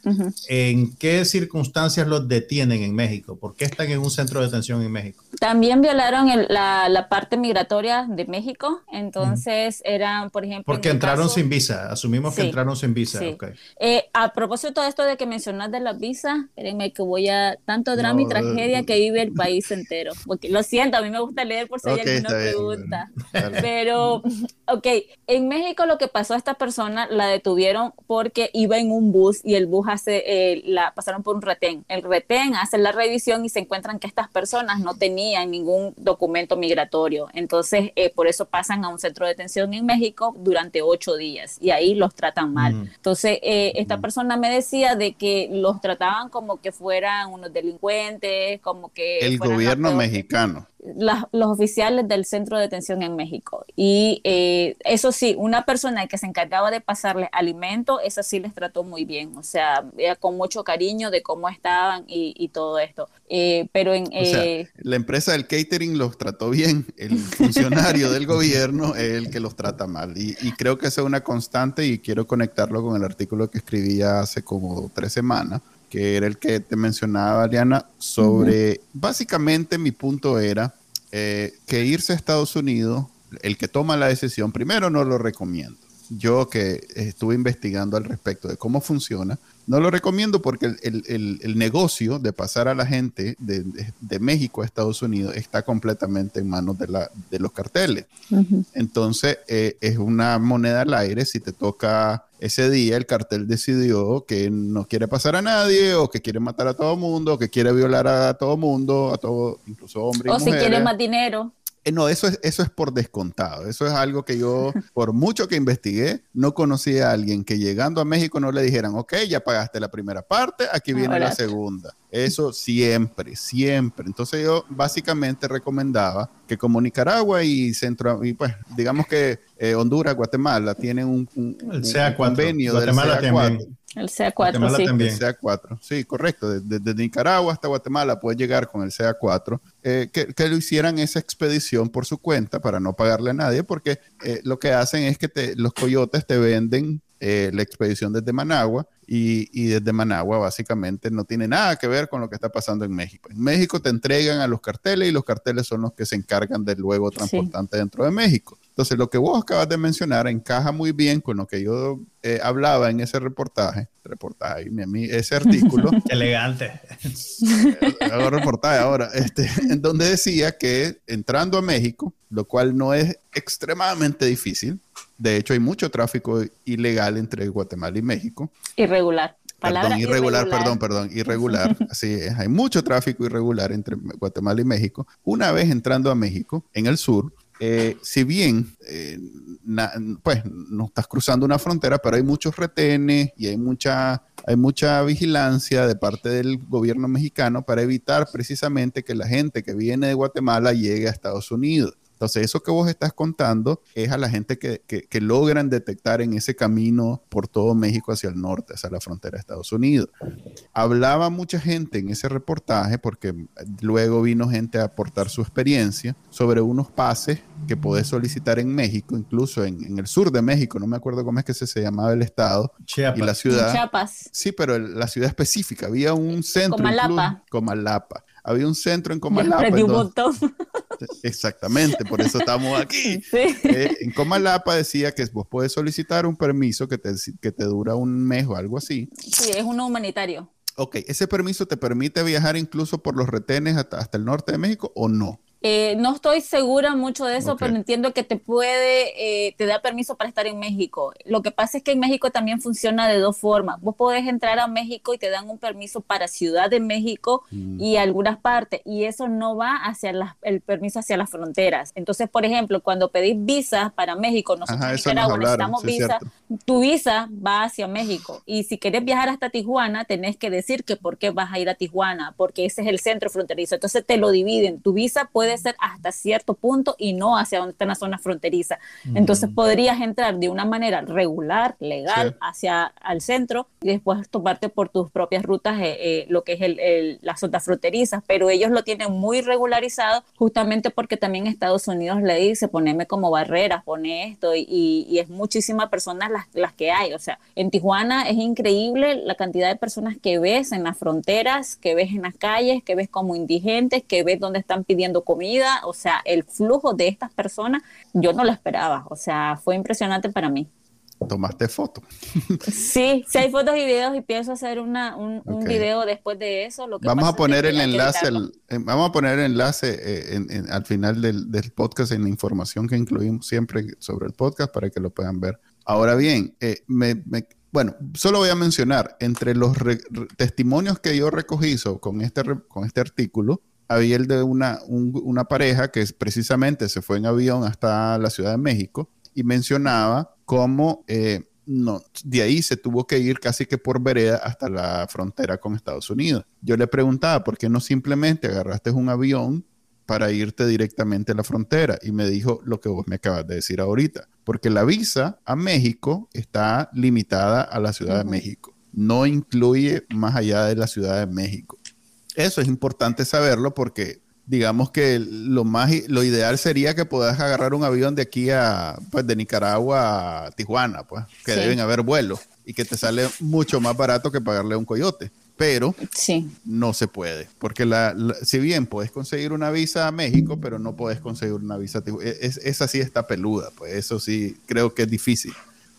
¿En qué circunstancias los detienen en México? ¿Por qué están en un centro de detención en México? También violaron la, la, parte migratoria de México. Entonces eran, por ejemplo. Porque entraron sin visa asumimos que entraron sin visa. Eh, a propósito de esto de que mencionas de las visas, espérenme que voy a tanto drama y tragedia que vive el país entero. Porque lo siento, a mí me gusta leer por si hay alguna pregunta. Pero, ok, en México lo que pasó a esta persona la detuvieron porque iba en un bus y el bus hace, eh, la pasaron por un retén. El retén hace la revisión y se encuentran que estas personas no tenían ningún documento migratorio. Entonces, eh, por eso pasan a un centro de detención en México durante ocho días y ahí los tratan mal. Mm. Entonces, eh, esta mm. persona me decía de que los trataban como que fueran unos delincuentes, como que... El gobierno mexicano los oficiales del centro de detención en México. Y eh, eso sí, una persona que se encargaba de pasarles alimento, esa sí les trató muy bien, o sea, con mucho cariño de cómo estaban y, todo esto. Eh, pero en... Eh, la empresa del catering los trató bien, el funcionario del gobierno es el que los trata mal. Y, y creo que esa es una constante y quiero conectarlo con el artículo que escribía hace como tres semanas que era el que te mencionaba, Ariana, sobre, básicamente mi punto era eh, que irse a Estados Unidos, el que toma la decisión, primero no lo recomiendo. Yo que estuve investigando al respecto de cómo funciona, no lo recomiendo porque el, negocio de pasar a la gente de, México a Estados Unidos está completamente en manos de, la, de los carteles. Entonces, eh, es una moneda al aire. Si te toca ese día, el cartel decidió que no quiere pasar a nadie, o que quiere matar a todo mundo, o que quiere violar a todo mundo, a todo, incluso hombres. O si quiere más dinero. Eh, no, eso es, eso es por descontado. Eso es algo que yo, por mucho que investigué, no conocí a alguien que llegando a México no le dijeran, ok, ya pagaste la primera parte, aquí viene la segunda. Eso siempre, siempre. Entonces yo básicamente recomendaba que como Nicaragua y Centro, y pues digamos que eh, Honduras, Guatemala tienen un, convenio Guatemala del También. El CA4, sí. El CA4, sí, correcto. Desde, Nicaragua hasta Guatemala puede llegar con el CA4. Eh, que, lo hicieran esa expedición por su cuenta para no pagarle a nadie, porque eh, lo que hacen es que te, los coyotes te venden eh, la expedición desde Managua y, y, desde Managua básicamente no tiene nada que ver con lo que está pasando en México. En México te entregan a los carteles y los carteles son los que se encargan del luego transportante dentro de México. Entonces, lo que vos acabas de mencionar encaja muy bien con lo que yo eh, hablaba en ese reportaje, reportaje, ese artículo. Elegante. Hago reportaje ahora, este, en donde decía que entrando a México, lo cual no es extremadamente difícil, de hecho hay mucho tráfico ilegal entre Guatemala y México. Irregular. perdón, irregular, perdón, perdón, irregular. Así es, hay mucho tráfico irregular entre Guatemala y México. Una vez entrando a México, en el sur, eh, si bien, eh, pues no estás cruzando una frontera, pero hay muchos retenes y hay mucha, hay mucha vigilancia de parte del gobierno mexicano para evitar precisamente que la gente que viene de Guatemala llegue a Estados Unidos. Entonces, eso que vos estás contando es a la gente que, que, logran detectar en ese camino por todo México hacia el norte, hacia la frontera de Estados Unidos. Hablaba mucha gente en ese reportaje, porque luego vino gente a aportar su experiencia sobre unos pases que podés solicitar en México, incluso en, en el sur de México, no me acuerdo cómo es que se, se llamaba el estado y la ciudad. Chiapas. Sí, pero la ciudad específica, había un centro. Comalapa. Comalapa había un centro en Comalapa. Exactamente, por eso estamos aquí. Eh, en Comalapa decía que vos puedes solicitar un permiso que te, que te dura un mes o algo así. Sí, es uno humanitario. Ok, ¿ese permiso te permite viajar incluso por los retenes hasta, hasta el norte de México o no? Eh, no estoy segura mucho de eso, pero entiendo que te puede, eh, te da permiso para estar en México. Lo que pasa es que en México también funciona de dos formas. Vos podés entrar a México y te dan un permiso para Ciudad de México mm. y algunas partes, y eso no va hacia el permiso hacia las fronteras. Entonces, por ejemplo, cuando pedís visa para México, nosotros en Nicaragua necesitamos visa, tu visa va hacia México. Y si querés viajar hasta Tijuana, tenés que decir que por qué vas a ir a Tijuana, porque ese es el centro fronterizo. Entonces te lo dividen. Tu visa puede ser hasta cierto punto y no hacia donde está la zona fronteriza. Entonces podrías entrar de una manera regular, legal, hacia el centro y después tomarte por tus propias rutas eh, eh, lo que es el, las zonas fronterizas. Pero ellos lo tienen muy regularizado justamente porque también Estados Unidos le dice poneme como barreras, pone esto y, y es muchísimas personas las, las que hay. O sea, en Tijuana es increíble la cantidad de personas que ves en las fronteras, que ves en las calles, que ves como indigentes, que ves donde están pidiendo comida. O sea, el flujo de estas personas yo no lo esperaba. O sea, fue impresionante para mí. ¿Tomaste foto? Sí, sí hay fotos y videos y pienso hacer una, un, video después de eso. Lo que vamos, a poner el enlace, eh, vamos a poner el enlace eh, al final del, del, podcast en la información que incluimos siempre sobre el podcast para que lo puedan ver. Ahora bien, eh, me, bueno, solo voy a mencionar, entre los testimonios que yo recogí con, este, con este artículo, había el de una, una pareja que precisamente se fue en avión hasta la Ciudad de México y mencionaba cómo eh, no, de ahí se tuvo que ir casi que por vereda hasta la frontera con Estados Unidos. Yo le preguntaba, ¿por qué no simplemente agarraste un avión para irte directamente a la frontera? Y me dijo lo que vos me acabas de decir ahorita, porque la visa a México está limitada a la Ciudad de México, no incluye más allá de la Ciudad de México. Eso es importante saberlo porque digamos que lo más lo ideal sería que puedas agarrar un avión de aquí a pues de Nicaragua a Tijuana, pues, que deben haber vuelos y que te sale mucho más barato que pagarle a un coyote. Pero sí. no se puede, porque la, si bien puedes conseguir una visa a México, pero no puedes conseguir una visa a Tijuana. Es, esa sí está peluda, pues eso sí creo que es difícil.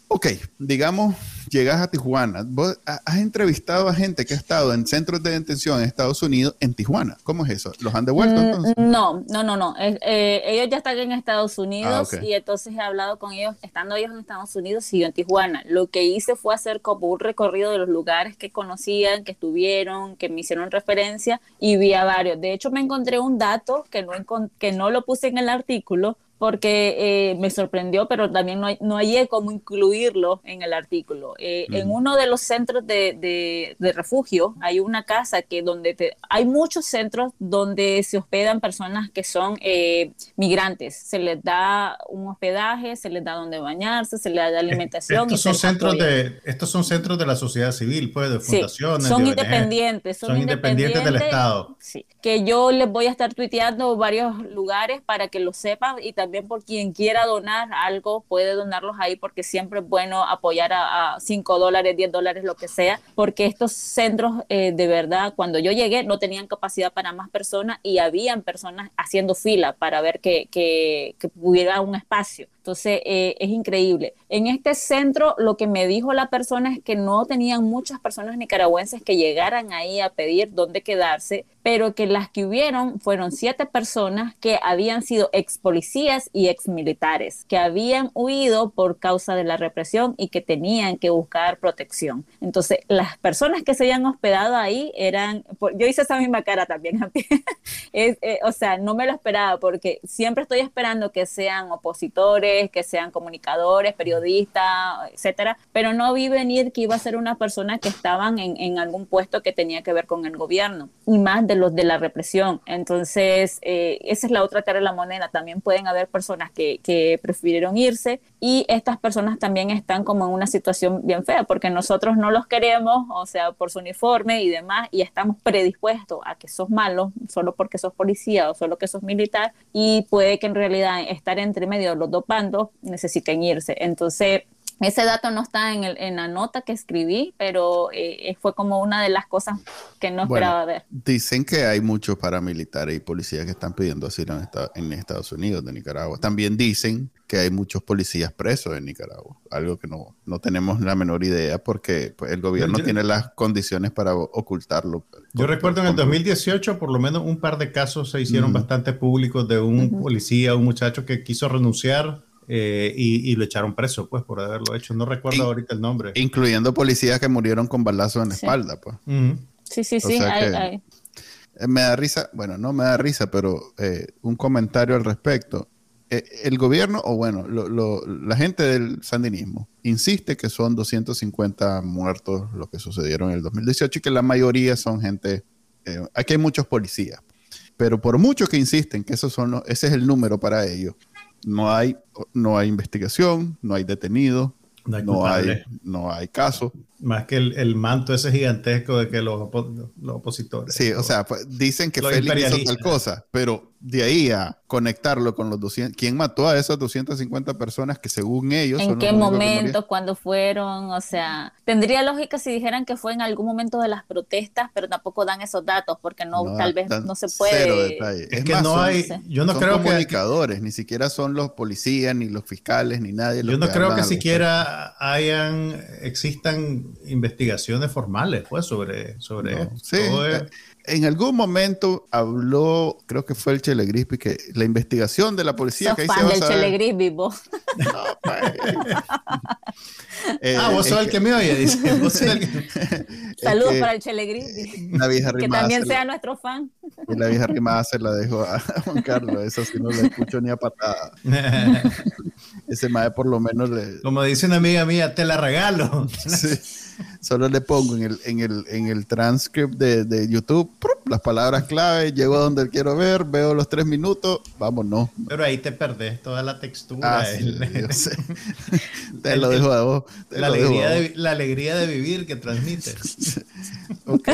Ok, digamos, llegas a Tijuana. Vos has entrevistado a gente que ha estado en centros de detención en Estados Unidos en Tijuana. ¿Cómo es eso? ¿Los han devuelto mm, entonces? No, no, no, no. Eh, ellos ya están en Estados Unidos ah, y entonces he hablado con ellos, estando ellos en Estados Unidos y yo en Tijuana. Lo que hice fue hacer como un recorrido de los lugares que conocían, que estuvieron, que me hicieron referencia y vi a varios. De hecho, me encontré un dato que no, que no lo puse en el artículo, porque eh, me sorprendió, pero también no, no hay cómo incluirlo en el artículo. Eh, en uno de los centros de, de, refugio hay una casa que donde te, hay muchos centros donde se hospedan personas que son eh, migrantes. Se les da un hospedaje, se les da donde bañarse, se les da alimentación. Estos son centros de estos son centros de la sociedad civil, pues, de fundaciones. son independientes, son, independientes, del Estado. Sí, que yo les voy a estar tuiteando varios lugares para que lo sepan y también también por quien quiera donar algo, puede donarlos ahí porque siempre es bueno apoyar a, 5 dólares, 10 dólares, lo que sea, porque estos centros eh, de verdad, cuando yo llegué, no tenían capacidad para más personas y habían personas haciendo fila para ver que, que, que hubiera un espacio. Entonces, eh, es increíble. En este centro, lo que me dijo la persona es que no tenían muchas personas nicaragüenses que llegaran ahí a pedir dónde quedarse, pero que las que hubieron fueron siete personas que habían sido ex policías y ex militares, que habían huido por causa de la represión y que tenían que buscar protección. Entonces, las personas que se habían hospedado ahí eran, yo hice esa misma cara también, es, eh, o sea, no me lo esperaba porque siempre estoy esperando que sean opositores, que sean comunicadores, periodistas, etcétera, pero no vi venir que iba a ser una persona que estaban en, algún puesto que tenía que ver con el gobierno y más de los de la represión. Entonces, eh, esa es la otra cara de la moneda. También pueden haber personas que, que prefirieron irse y estas personas también están como en una situación bien fea porque nosotros no los queremos, o sea, por su uniforme y demás, y estamos predispuestos a que sos malo solo porque sos policía o solo que sos militar y puede que en realidad estar entre medio de los dos bandos necesiten irse. Entonces, ese dato no está en, el, en la nota que escribí, pero eh, fue como una de las cosas que no esperaba ver. Dicen que hay muchos paramilitares y policías que están pidiendo asilo en, Estados Unidos, de Nicaragua. También dicen que hay muchos policías presos en Nicaragua, algo que no, no tenemos la menor idea porque pues, el gobierno tiene las condiciones para ocultarlo. Yo recuerdo en el 2018 por lo menos un par de casos se hicieron bastante públicos de un policía, un muchacho que quiso renunciar eh, y, lo echaron preso, pues, por haberlo hecho. No recuerdo ahorita el nombre. Incluyendo policías que murieron con balazos en la espalda, pues. Sí, sí, sí. Eh, me da risa, bueno, no me da risa, pero eh, un comentario al respecto. el gobierno, o bueno, la gente del sandinismo, insiste que son 250 muertos los que sucedieron en el 2018 y que la mayoría son gente, aquí hay muchos policías, pero por mucho que insisten que esos son ese es el número para ellos, no hay, no hay investigación, no hay detenido, no hay, no hay, caso. Más que el, manto ese gigantesco de que los, los opositores. Sí, o sea, pues, dicen que Félix hizo tal cosa, pero de ahí a conectarlo con los 200, ¿quién mató a esas 250 personas que según ellos... ¿En qué momento? ¿Cuándo fueron? O sea, tendría lógica si dijeran que fue en algún momento de las protestas, pero tampoco dan esos datos porque no, tal vez no se puede... Es, que no hay, yo no creo comunicadores, ni siquiera son los policías, ni los fiscales, ni nadie. Yo no creo que siquiera hayan, existan investigaciones formales, pues, sobre, sobre sí, en algún momento habló, creo que fue el Chele Grisby, que la investigación de la policía que fan del Chele Grisby, vos. Pues. Eh, ah, vos sos el que me oye, dice. Saludos para el Chele Grisby. La vieja que también sea nuestro fan. Y la vieja rimada se la dejo a Juan Carlos, eso sí no lo escucho ni a patada. Ese mae por lo menos le... Como dice una amiga mía, te la regalo. Sí. Solo le pongo en el, en el, en el transcript de, de YouTube las palabras clave, llego a donde quiero ver, veo los tres minutos, vámonos. Pero ahí te perdés toda la textura. Ah, te lo dejo a vos. La alegría, de, la alegría de vivir que transmites. ok.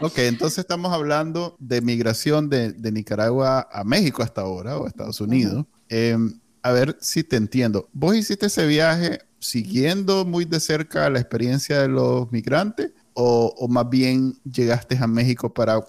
Ok, entonces estamos hablando de migración de, de Nicaragua a México hasta ahora, o a Estados Unidos. Em, a ver si te entiendo. ¿Vos hiciste ese viaje siguiendo muy de cerca la experiencia de los migrantes o, más bien llegaste a México para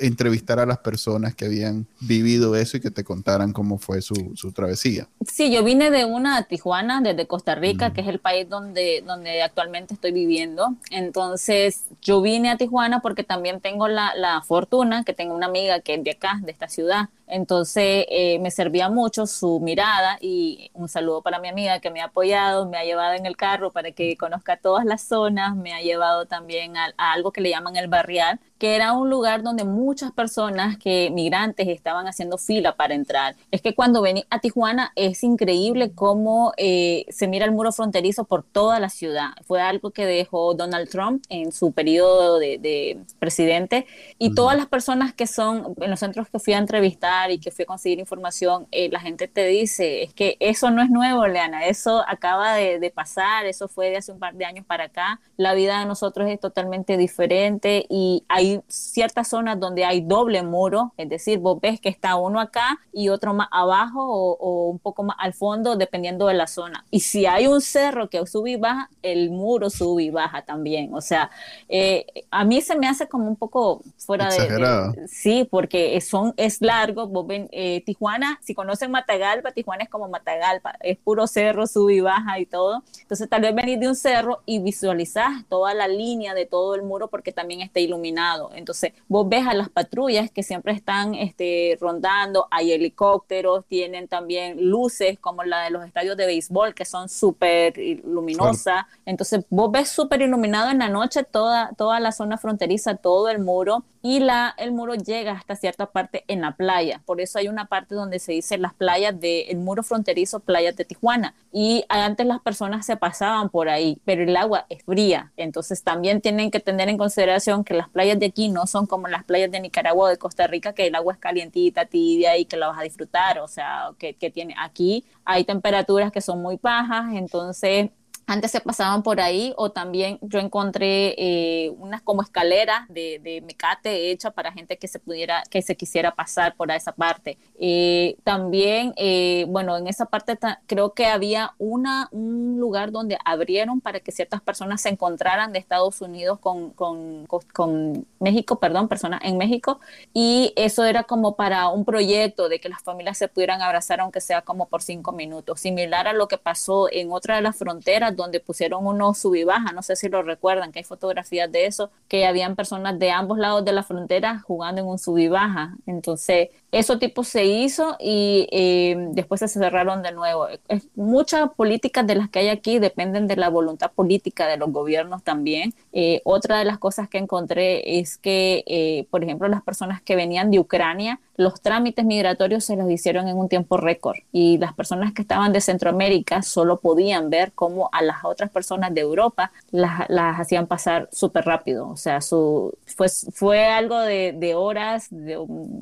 entrevistar a las personas que habían vivido eso y que te contaran cómo fue su, travesía? Sí, yo vine de una a Tijuana, desde Costa Rica, que es el país donde, donde actualmente estoy viviendo. Entonces, yo vine a Tijuana porque también tengo la, la fortuna que tengo una amiga que es de acá, de esta ciudad. Entonces eh, me servía mucho su mirada y un saludo para mi amiga que me ha apoyado, me ha llevado en el carro para que conozca todas las zonas, me ha llevado también a, a algo que le llaman el barrial, que era un lugar donde muchas personas que migrantes estaban haciendo fila para entrar. Es que cuando vení a Tijuana es increíble cómo eh, se mira el muro fronterizo por toda la ciudad. Fue algo que dejó Donald Trump en su periodo de, presidente y todas las personas que son en los centros que fui a entrevistar y que fui a conseguir información, eh, la gente te dice, es que eso no es nuevo, Leana, eso acaba de, de pasar, eso fue de hace un par de años para acá. La vida de nosotros es totalmente diferente y hay ciertas zonas donde hay doble muro, es decir, vos ves que está uno acá y otro más abajo o, un poco más al fondo, dependiendo de la zona. Y si hay un cerro que sube y baja, el muro sube y baja también. O sea, eh, a mí se me hace como un poco fuera de, Sí, porque son, es largo. Vos ven, eh, Tijuana, si conocen Matagalpa, Tijuana es como Matagalpa, es puro cerro, sube y baja y todo. Entonces, tal vez venís de un cerro y visualizás toda la línea de todo el muro porque también está iluminado. Entonces, vos ves a las patrullas que siempre están este, rondando, hay helicópteros, tienen también luces como la de los estadios de béisbol que son súper luminosas. Entonces, vos ves súper iluminado en la noche toda, toda la zona fronteriza, todo el muro y la, el muro llega hasta cierta parte en la playa. Por eso hay una parte donde se dice las playas del muro fronterizo, playas de Tijuana. Y antes las personas se pasaban por ahí, pero el agua es fría. Entonces también tienen que tener en consideración que las playas de aquí no son como las playas de Nicaragua o de Costa Rica, que el agua es calientita, tibia y que la vas a disfrutar. O sea, que, que tiene aquí hay temperaturas que son muy bajas, entonces antes se pasaban por ahí o también yo encontré eh, unas como escaleras de, de, mecate hecha para gente que se pudiera, que se quisiera pasar por esa parte. Eh, también, eh, bueno, en esa parte creo que había una, un lugar donde abrieron para que ciertas personas se encontraran de Estados Unidos con, con, con México, perdón, personas en México, y eso era como para un proyecto de que las familias se pudieran abrazar aunque sea como por cinco minutos, similar a lo que pasó en otra de las fronteras donde pusieron unos sub baja, no sé si lo recuerdan, que hay fotografías de eso, que habían personas de ambos lados de la frontera jugando en un sub baja. Entonces, eso tipo se hizo y eh, después se cerraron de nuevo. muchas políticas de las que hay aquí dependen de la voluntad política de los gobiernos también. Eh, otra de las cosas que encontré es que, eh, por ejemplo, las personas que venían de Ucrania, los trámites migratorios se los hicieron en un tiempo récord y las personas que estaban de Centroamérica solo podían ver cómo a las otras personas de Europa las, hacían pasar súper rápido. O sea, su, fue, fue algo de, horas, de,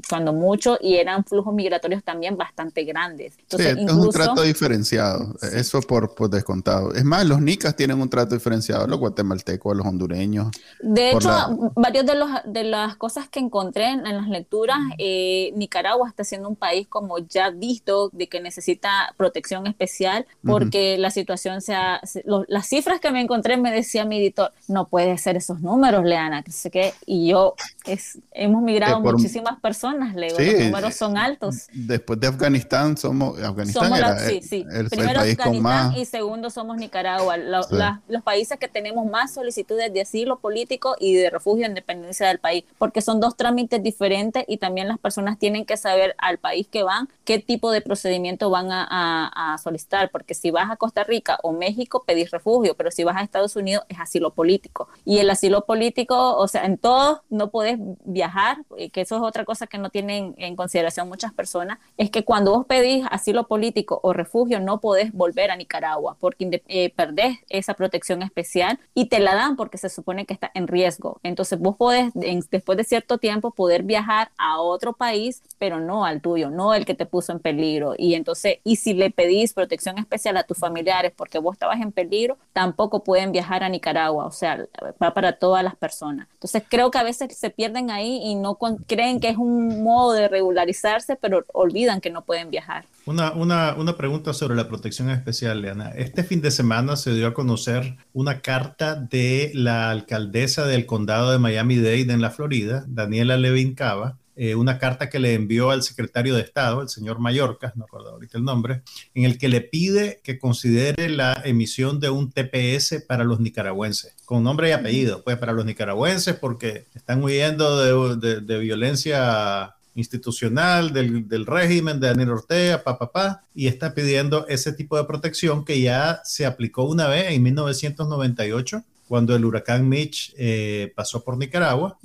cuando mucho, y eran flujos migratorios también bastante grandes. Entonces, sí, es un trato diferenciado, eso por, por, descontado. Es más, los nicas tienen un trato diferenciado, los guatemaltecos, los hondureños. De hecho, varios de, los, de las cosas que encontré en, las lecturas, eh, Nicaragua está siendo un país como ya visto de que necesita protección especial porque la situación sea, las cifras que me encontré me decía mi editor, no puede ser esos números, Leana, que sé qué, y yo es, hemos migrado muchísimas personas, le digo, los números son altos. Después de Afganistán somos, Afganistán era sí, sí. el, Primero país Afganistán con más... y segundo somos Nicaragua, los países que tenemos más solicitudes de asilo político y de refugio en dependencia del país, porque son dos trámites diferentes y también las personas tienen que saber al país que van qué tipo de procedimiento van a, solicitar, porque si vas a Costa Rica o México pedís refugio, pero si vas a Estados Unidos es asilo político. Y el asilo político, o sea, en todos no puedes viajar, que eso es otra cosa que no tienen en consideración muchas personas, es que cuando vos pedís asilo político o refugio no podés volver a Nicaragua porque eh, perdés esa protección especial y te la dan porque se supone que está en riesgo. Entonces vos podés, después de cierto tiempo, poder viajar a otro país, pero no al tuyo, no el que te puso en peligro. Y entonces, y si le pedís protección especial a tus familiares porque vos estabas en peligro, tampoco pueden viajar a Nicaragua. O sea, va para todas las personas. Entonces creo que a veces se pierden ahí y no creen que es un modo de regularizarse, pero olvidan que no pueden viajar. Una, una, una pregunta sobre la protección especial, Leana. Este fin de semana se dio a conocer una carta de la alcaldesa del condado de Miami-Dade en la Florida, Daniela Levin Cava, eh, una carta que le envió al secretario de Estado, el señor Mallorca, no recuerdo ahorita el nombre, en el que le pide que considere la emisión de un TPS para los nicaragüenses, con nombre y apellido, pues para los nicaragüenses, porque están huyendo de, violencia institucional del, del, régimen de Daniel Ortega, papá, pa, y está pidiendo ese tipo de protección que ya se aplicó una vez en 1998 cuando el huracán Mitch eh, pasó por Nicaragua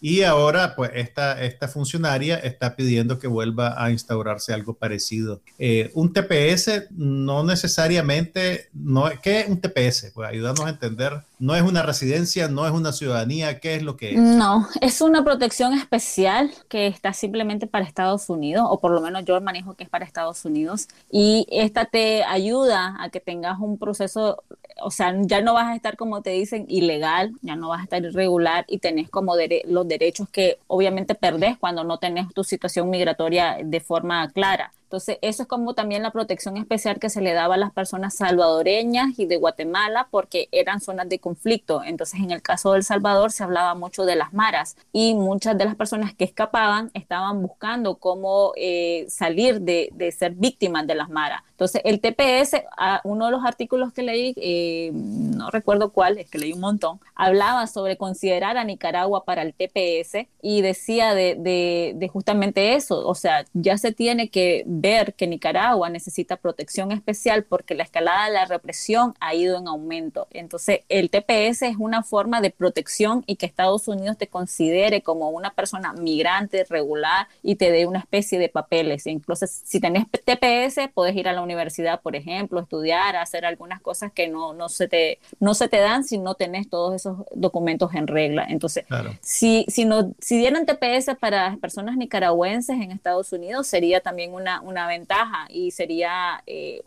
y ahora pues esta, esta funcionaria está pidiendo que vuelva a instaurarse algo parecido. Eh, un TPS no necesariamente, no, ¿qué es un TPS? Pues ayúdanos a entender, no es una residencia, no es una ciudadanía, ¿qué es lo que es? No, es una protección especial que está simplemente para Estados Unidos, o por lo menos yo manejo que es para Estados Unidos, y esta te ayuda a que tengas un proceso, o sea, ya no vas a estar como te dice, ilegal, ya no vas a estar irregular y tenés como los derechos que obviamente perdés cuando no tenés tu situación migratoria de forma clara. Entonces, eso es como también la protección especial que se le daba a las personas salvadoreñas y de Guatemala porque eran zonas de conflicto. Entonces, en el caso de El Salvador se hablaba mucho de las maras y muchas de las personas que escapaban estaban buscando cómo eh, salir de, de, ser víctimas de las maras. Entonces, el TPS, uno de los artículos que leí, eh, no recuerdo cuál, es que leí un montón, hablaba sobre considerar a Nicaragua para el TPS y decía de, de, de justamente eso, o sea, ya se tiene que ver que Nicaragua necesita protección especial porque la escalada de la represión ha ido en aumento. Entonces, el TPS es una forma de protección y que Estados Unidos te considere como una persona migrante regular y te dé una especie de papeles. Incluso si tenés TPS, puedes ir a la universidad, por ejemplo, estudiar, hacer algunas cosas que no, no, se, te, no se te dan si no tenés todos esos documentos en regla. Entonces, si, si, no, si dieran TPS para personas nicaragüenses en Estados Unidos, sería también una una ventaja y sería eh,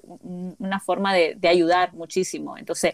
una forma de, ayudar muchísimo. Entonces,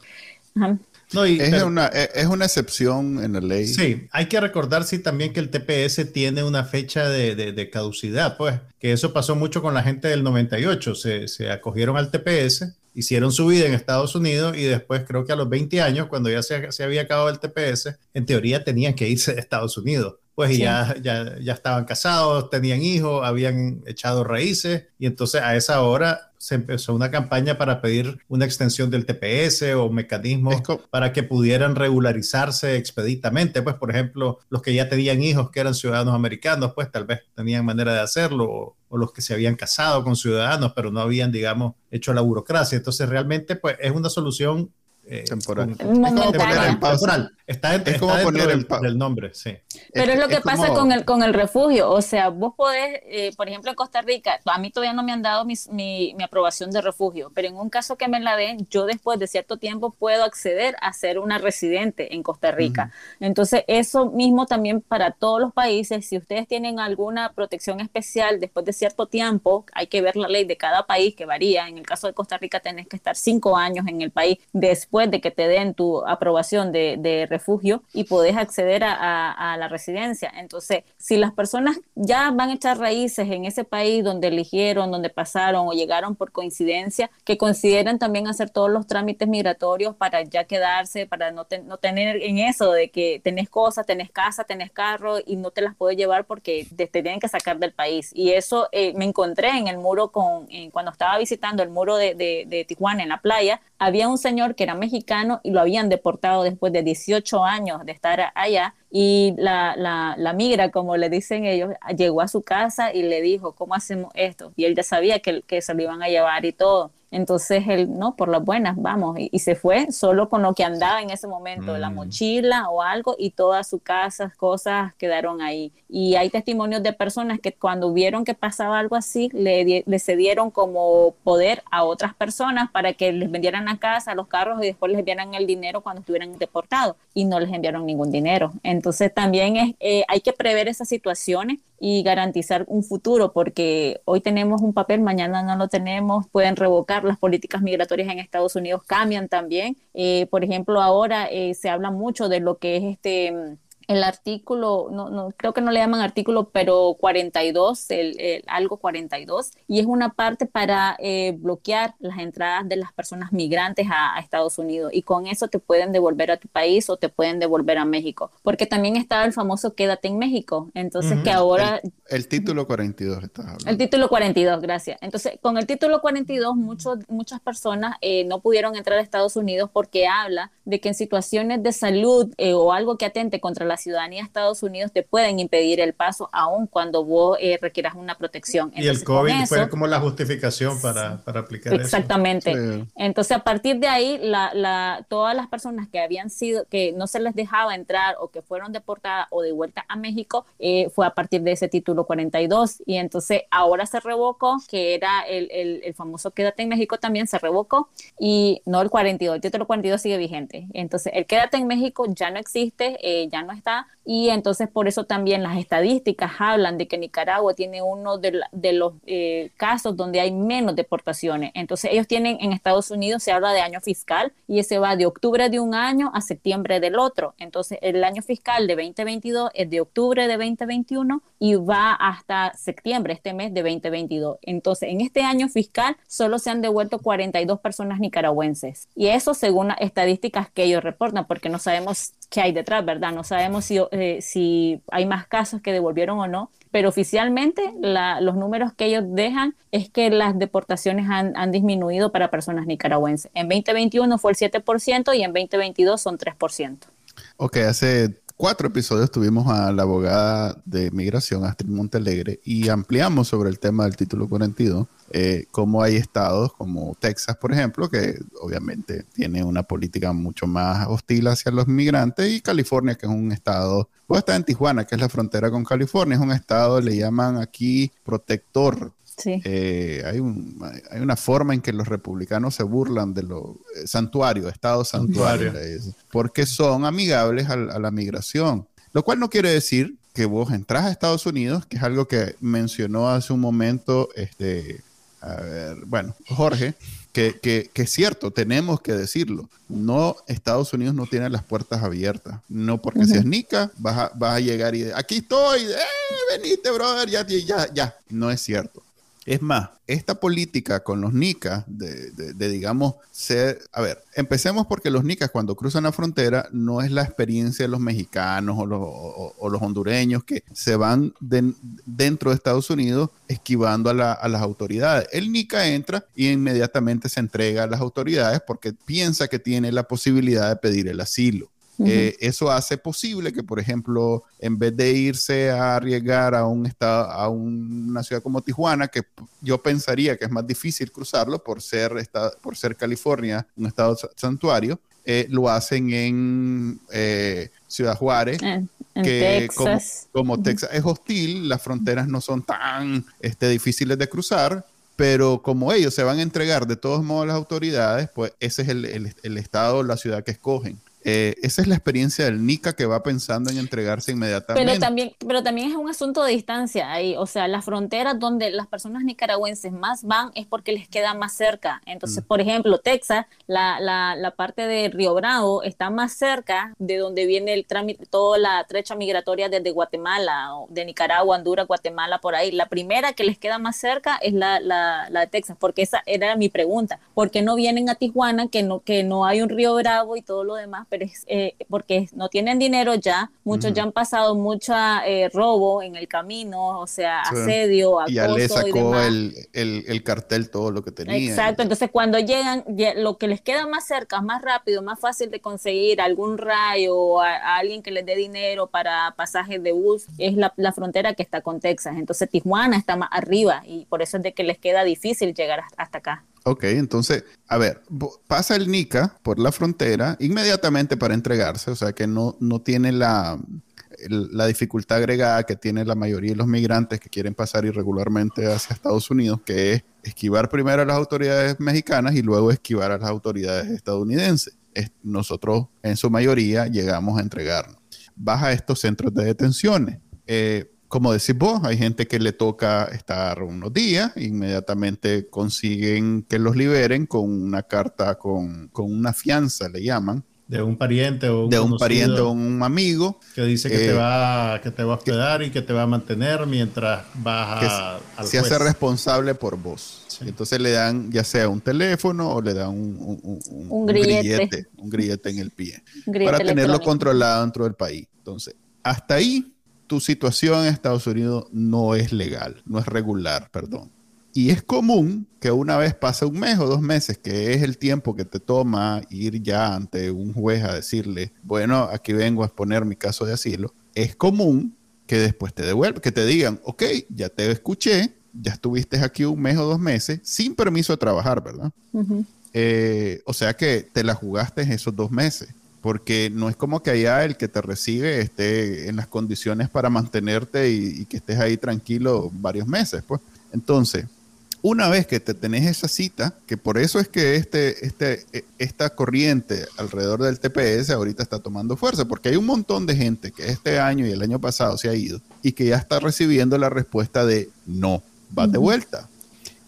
no, es, una, es, una, excepción en la ley. Sí, hay que recordar sí, también que el TPS tiene una fecha de, de, caducidad, pues, que eso pasó mucho con la gente del 98, se, se acogieron al TPS hicieron su vida en Estados Unidos y después creo que a los 20 años, cuando ya se, se había acabado el TPS, en teoría tenían que irse de Estados Unidos. Pues ya, ya, ya estaban casados, tenían hijos, habían echado raíces y entonces a esa hora se empezó una campaña para pedir una extensión del TPS o mecanismos para que pudieran regularizarse expeditamente. Pues, por ejemplo, los que ya tenían hijos que eran ciudadanos americanos, pues tal vez tenían manera de hacerlo, o, los que se habían casado con ciudadanos, pero no habían, digamos, hecho la burocracia. Entonces, realmente, pues es una solución eh, temporal. Es temporal. Está, es como poner el del, nombre, sí. Pero es, lo que pasa con, el, con el refugio. O sea, vos podés, eh, por ejemplo, en Costa Rica, a mí todavía no me han dado mi, mi, aprobación de refugio, pero en un caso que me la den, yo después de cierto tiempo puedo acceder a ser una residente en Costa Rica. Entonces, eso mismo también para todos los países, si ustedes tienen alguna protección especial después de cierto tiempo, hay que ver la ley de cada país que varía. En el caso de Costa Rica, tenés que estar cinco años en el país después de que te den tu aprobación de, de refugio y podés acceder a, la residencia. Entonces, si las personas ya van a echar raíces en ese país donde eligieron, donde pasaron o llegaron por coincidencia, que consideren también hacer todos los trámites migratorios para ya quedarse, para no, no tener en eso de que tenés cosas, tenés casa, tenés carro y no te las puedes llevar porque te, tienen que sacar del país. Y eso eh, me encontré en el muro con, cuando estaba visitando el muro de, de Tijuana en la playa, había un señor que era mexicano y lo habían deportado después de 18 años de estar allá y la, la, la, migra, como le dicen ellos, llegó a su casa y le dijo, ¿cómo hacemos esto? Y él ya sabía que, que se lo iban a llevar y todo. Entonces él, no, por las buenas, vamos, y, se fue solo con lo que andaba en ese momento, la mm. mochila o algo, y todas sus casas, cosas quedaron ahí. Y hay testimonios de personas que cuando vieron que pasaba algo así, le, le cedieron como poder a otras personas para que les vendieran la casa, los carros y después les enviaran el dinero cuando estuvieran deportados, y no les enviaron ningún dinero. Entonces también es, eh, hay que prever esas situaciones y garantizar un futuro, porque hoy tenemos un papel, mañana no lo tenemos, pueden revocar, las políticas migratorias en Estados Unidos cambian también. Eh, por ejemplo, ahora eh, se habla mucho de lo que es este el artículo, no, no, creo que no le llaman artículo, pero 42, el, algo 42, y es una parte para eh, bloquear las entradas de las personas migrantes a, Estados Unidos, y con eso te pueden devolver a tu país o te pueden devolver a México, porque también está el famoso quédate en México, entonces que ahora... El, título 42, estás hablando. El título 42, gracias. Entonces, con el título 42, muchos, muchas personas eh, no pudieron entrar a Estados Unidos porque habla de que en situaciones de salud eh, o algo que atente contra la ciudadanía de Estados Unidos te pueden impedir el paso aun cuando vos eh, requieras una protección. y el COVID fue como la justificación para, para aplicar exactamente. eso. Exactamente. Entonces, a partir de ahí, la, la, todas las personas que habían sido, que no se les dejaba entrar o que fueron deportadas o de vuelta a México, eh, fue a partir de ese título 42. Y entonces ahora se revocó, que era el, el, el famoso Quédate en México también se revocó y no el 42, el título 42 sigue vigente. Entonces, el Quédate en México ya no existe, eh, ya no está y entonces por eso también las estadísticas hablan de que Nicaragua tiene uno de, los eh, casos donde hay menos deportaciones. Entonces ellos tienen en Estados Unidos se habla de año fiscal y ese va de octubre de un año a septiembre del otro. Entonces el año fiscal de 2022 es de octubre de 2021 y va hasta septiembre, este mes de 2022. Entonces en este año fiscal solo se han devuelto 42 personas nicaragüenses y eso según las estadísticas que ellos reportan porque no sabemos qué hay detrás, ¿verdad? No sabemos si, eh, si hay más casos que devolvieron o no, pero oficialmente los números que ellos dejan es que las deportaciones han, han, disminuido para personas nicaragüenses. En 2021 fue el 7% y en 2022 son 3%. Ok, hace cuatro episodios tuvimos a la abogada de migración, Astrid Montalegre, y ampliamos sobre el tema del título 42, eh, cómo hay estados como Texas, por ejemplo, que obviamente tiene una política mucho más hostil hacia los migrantes, y California, que es un estado, o está en Tijuana, que es la frontera con California, es un estado, le llaman aquí protector eh, hay, un, hay una forma en que los republicanos se burlan de los eh, santuarios, estados santuarios, porque son amigables a, la migración. Lo cual no quiere decir que vos entras a Estados Unidos, que es algo que mencionó hace un momento, este, a ver, bueno, Jorge, que, que, es cierto, tenemos que decirlo. No, Estados Unidos no tiene las puertas abiertas. No porque seas nica, vas a, vas a llegar y aquí estoy, eh, venite, brother, ya, ya, ya. No es cierto. Es más, esta política con los nicas de, digamos, ser, a ver, empecemos porque los nicas cuando cruzan la frontera no es la experiencia de los mexicanos o los, hondureños que se van dentro de Estados Unidos esquivando a, a, las autoridades. El nica entra y inmediatamente se entrega a las autoridades porque piensa que tiene la posibilidad de pedir el asilo. Eh, eso hace posible que, por ejemplo, en vez de irse a arriesgar a un estado, a una ciudad como Tijuana, que yo pensaría que es más difícil cruzarlo por ser, por ser California un estado santuario, eh, lo hacen en eh, Ciudad Juárez, que Como, Texas es hostil, las fronteras no son tan este, difíciles de cruzar, pero como ellos se van a entregar de todos modos a las autoridades, pues ese es el, el, el estado la ciudad que escogen. Eh, esa es la experiencia del Nica que va pensando en entregarse inmediatamente. Pero también, pero también es un asunto de distancia ahí. O sea, las fronteras donde las personas nicaragüenses más van es porque les queda más cerca. Entonces, mm. por ejemplo, Texas, la, la, la, parte de Río Bravo está más cerca de donde viene el trámite, toda la trecha migratoria desde Guatemala, de Nicaragua, Honduras, Guatemala, por ahí. La primera que les queda más cerca es la, la, la de Texas, porque esa era mi pregunta. ¿Por qué no vienen a Tijuana, que no, que no hay un Río Bravo y todo lo demás? Eh, porque no tienen dinero ya, muchos ya han pasado mucho eh, robo en el camino, o sea, asedio, acoso. Y ya le sacó el, el, cartel todo lo que tenía. Exacto, entonces cuando llegan, lo que les queda más cerca, más rápido, más fácil de conseguir algún rayo o a, alguien que les dé dinero para pasajes de bus, es la, la, frontera que está con Texas. Entonces Tijuana está más arriba y por eso es de que les queda difícil llegar hasta acá. Ok, entonces, a ver, pasa el NICA por la frontera inmediatamente para entregarse, o sea que no, no tiene la, la dificultad agregada que tiene la mayoría de los migrantes que quieren pasar irregularmente hacia Estados Unidos, que es esquivar primero a las autoridades mexicanas y luego esquivar a las autoridades estadounidenses. nosotros, en su mayoría, llegamos a entregarnos. Baja estos centros de detenciones. Eh, como decís vos, hay gente que le toca estar unos días, inmediatamente consiguen que los liberen con una carta, con, una fianza, le llaman. De un pariente o un De un pariente o un amigo. Que dice que, te eh, va, que te va a hospedar y que te va a mantener mientras vas a, al Se hace responsable por vos. Entonces le dan ya sea un teléfono o le dan un, un, grillete. un grillete en el pie. Para tenerlo controlado dentro del país. Entonces, hasta ahí tu situación en Estados Unidos no es legal, no es regular, perdón. Y es común que una vez pase un mes o dos meses, que es el tiempo que te toma ir ya ante un juez a decirle, bueno, aquí vengo a exponer mi caso de asilo, es común que después te devuelvan, que te digan, ok, ya te escuché, ya estuviste aquí un mes o dos meses sin permiso de trabajar, ¿verdad? Eh, o sea que te la jugaste en esos dos meses porque no es como que allá el que te recibe esté en las condiciones para mantenerte y, que estés ahí tranquilo varios meses, pues. Entonces, una vez que te tenés esa cita, que por eso es que este, este, e, esta corriente alrededor del TPS ahorita está tomando fuerza, porque hay un montón de gente que este año y el año pasado se ha ido y que ya está recibiendo la respuesta de no, va de vuelta.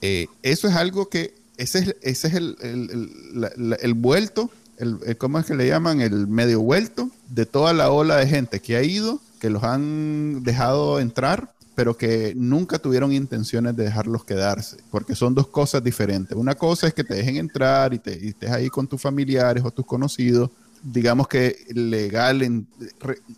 Eh, eso es algo que, ese es, ese es el, el, el vuelto el, ¿cómo es que le llaman? El medio vuelto de toda la ola de gente que ha ido, que los han dejado entrar, pero que nunca tuvieron intenciones de dejarlos quedarse, porque son dos cosas diferentes. Una cosa es que te dejen entrar y, te, y estés ahí con tus familiares o tus conocidos, digamos que legal, en,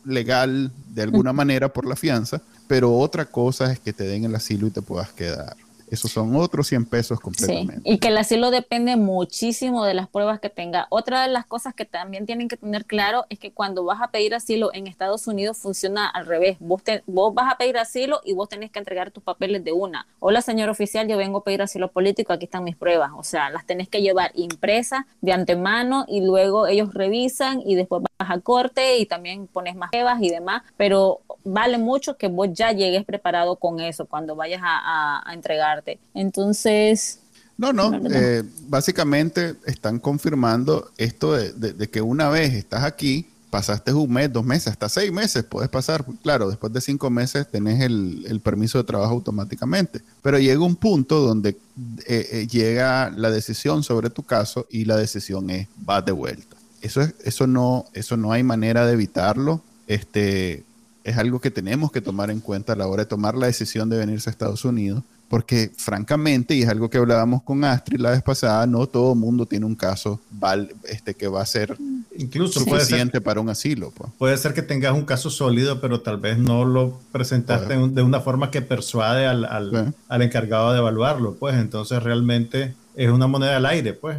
legal de alguna manera por la fianza, pero otra cosa es que te den el asilo y te puedas quedar. Esos son otros 100 pesos completamente. Sí, y que el asilo depende muchísimo de las pruebas que tenga. Otra de las cosas que también tienen que tener claro es que cuando vas a pedir asilo en Estados Unidos funciona al revés. Vos, vos vas a pedir asilo y vos tenés que entregar tus papeles de una. Hola, señor oficial, yo vengo a pedir asilo político, aquí están mis pruebas. O sea, las tenés que llevar impresas de antemano y luego ellos revisan y después a corte y también pones más pruebas y demás. Pero vale mucho que vos ya llegues preparado con eso cuando vayas a, a entregar entonces... No, no, eh, básicamente están confirmando esto de, que una vez estás aquí, pasaste un mes, dos meses, hasta seis meses puedes pasar. Claro, después de cinco meses tenés el, permiso de trabajo automáticamente. Pero llega un punto donde eh, eh, llega la decisión sobre tu caso y la decisión es, vas de vuelta. Eso, es, eso, no, eso no hay manera de evitarlo. Este, es algo que tenemos que tomar en cuenta a la hora de tomar la decisión de venirse a Estados Unidos porque francamente, y es algo que hablábamos con Astrid la vez pasada, no todo mundo tiene un caso val, este, que va a ser incluso suficiente para un asilo. Pues. Puede ser que tengas un caso sólido, pero tal vez no lo presentaste de una forma que persuade al, al, al, encargado de evaluarlo. Pues entonces realmente es una moneda al aire, pues.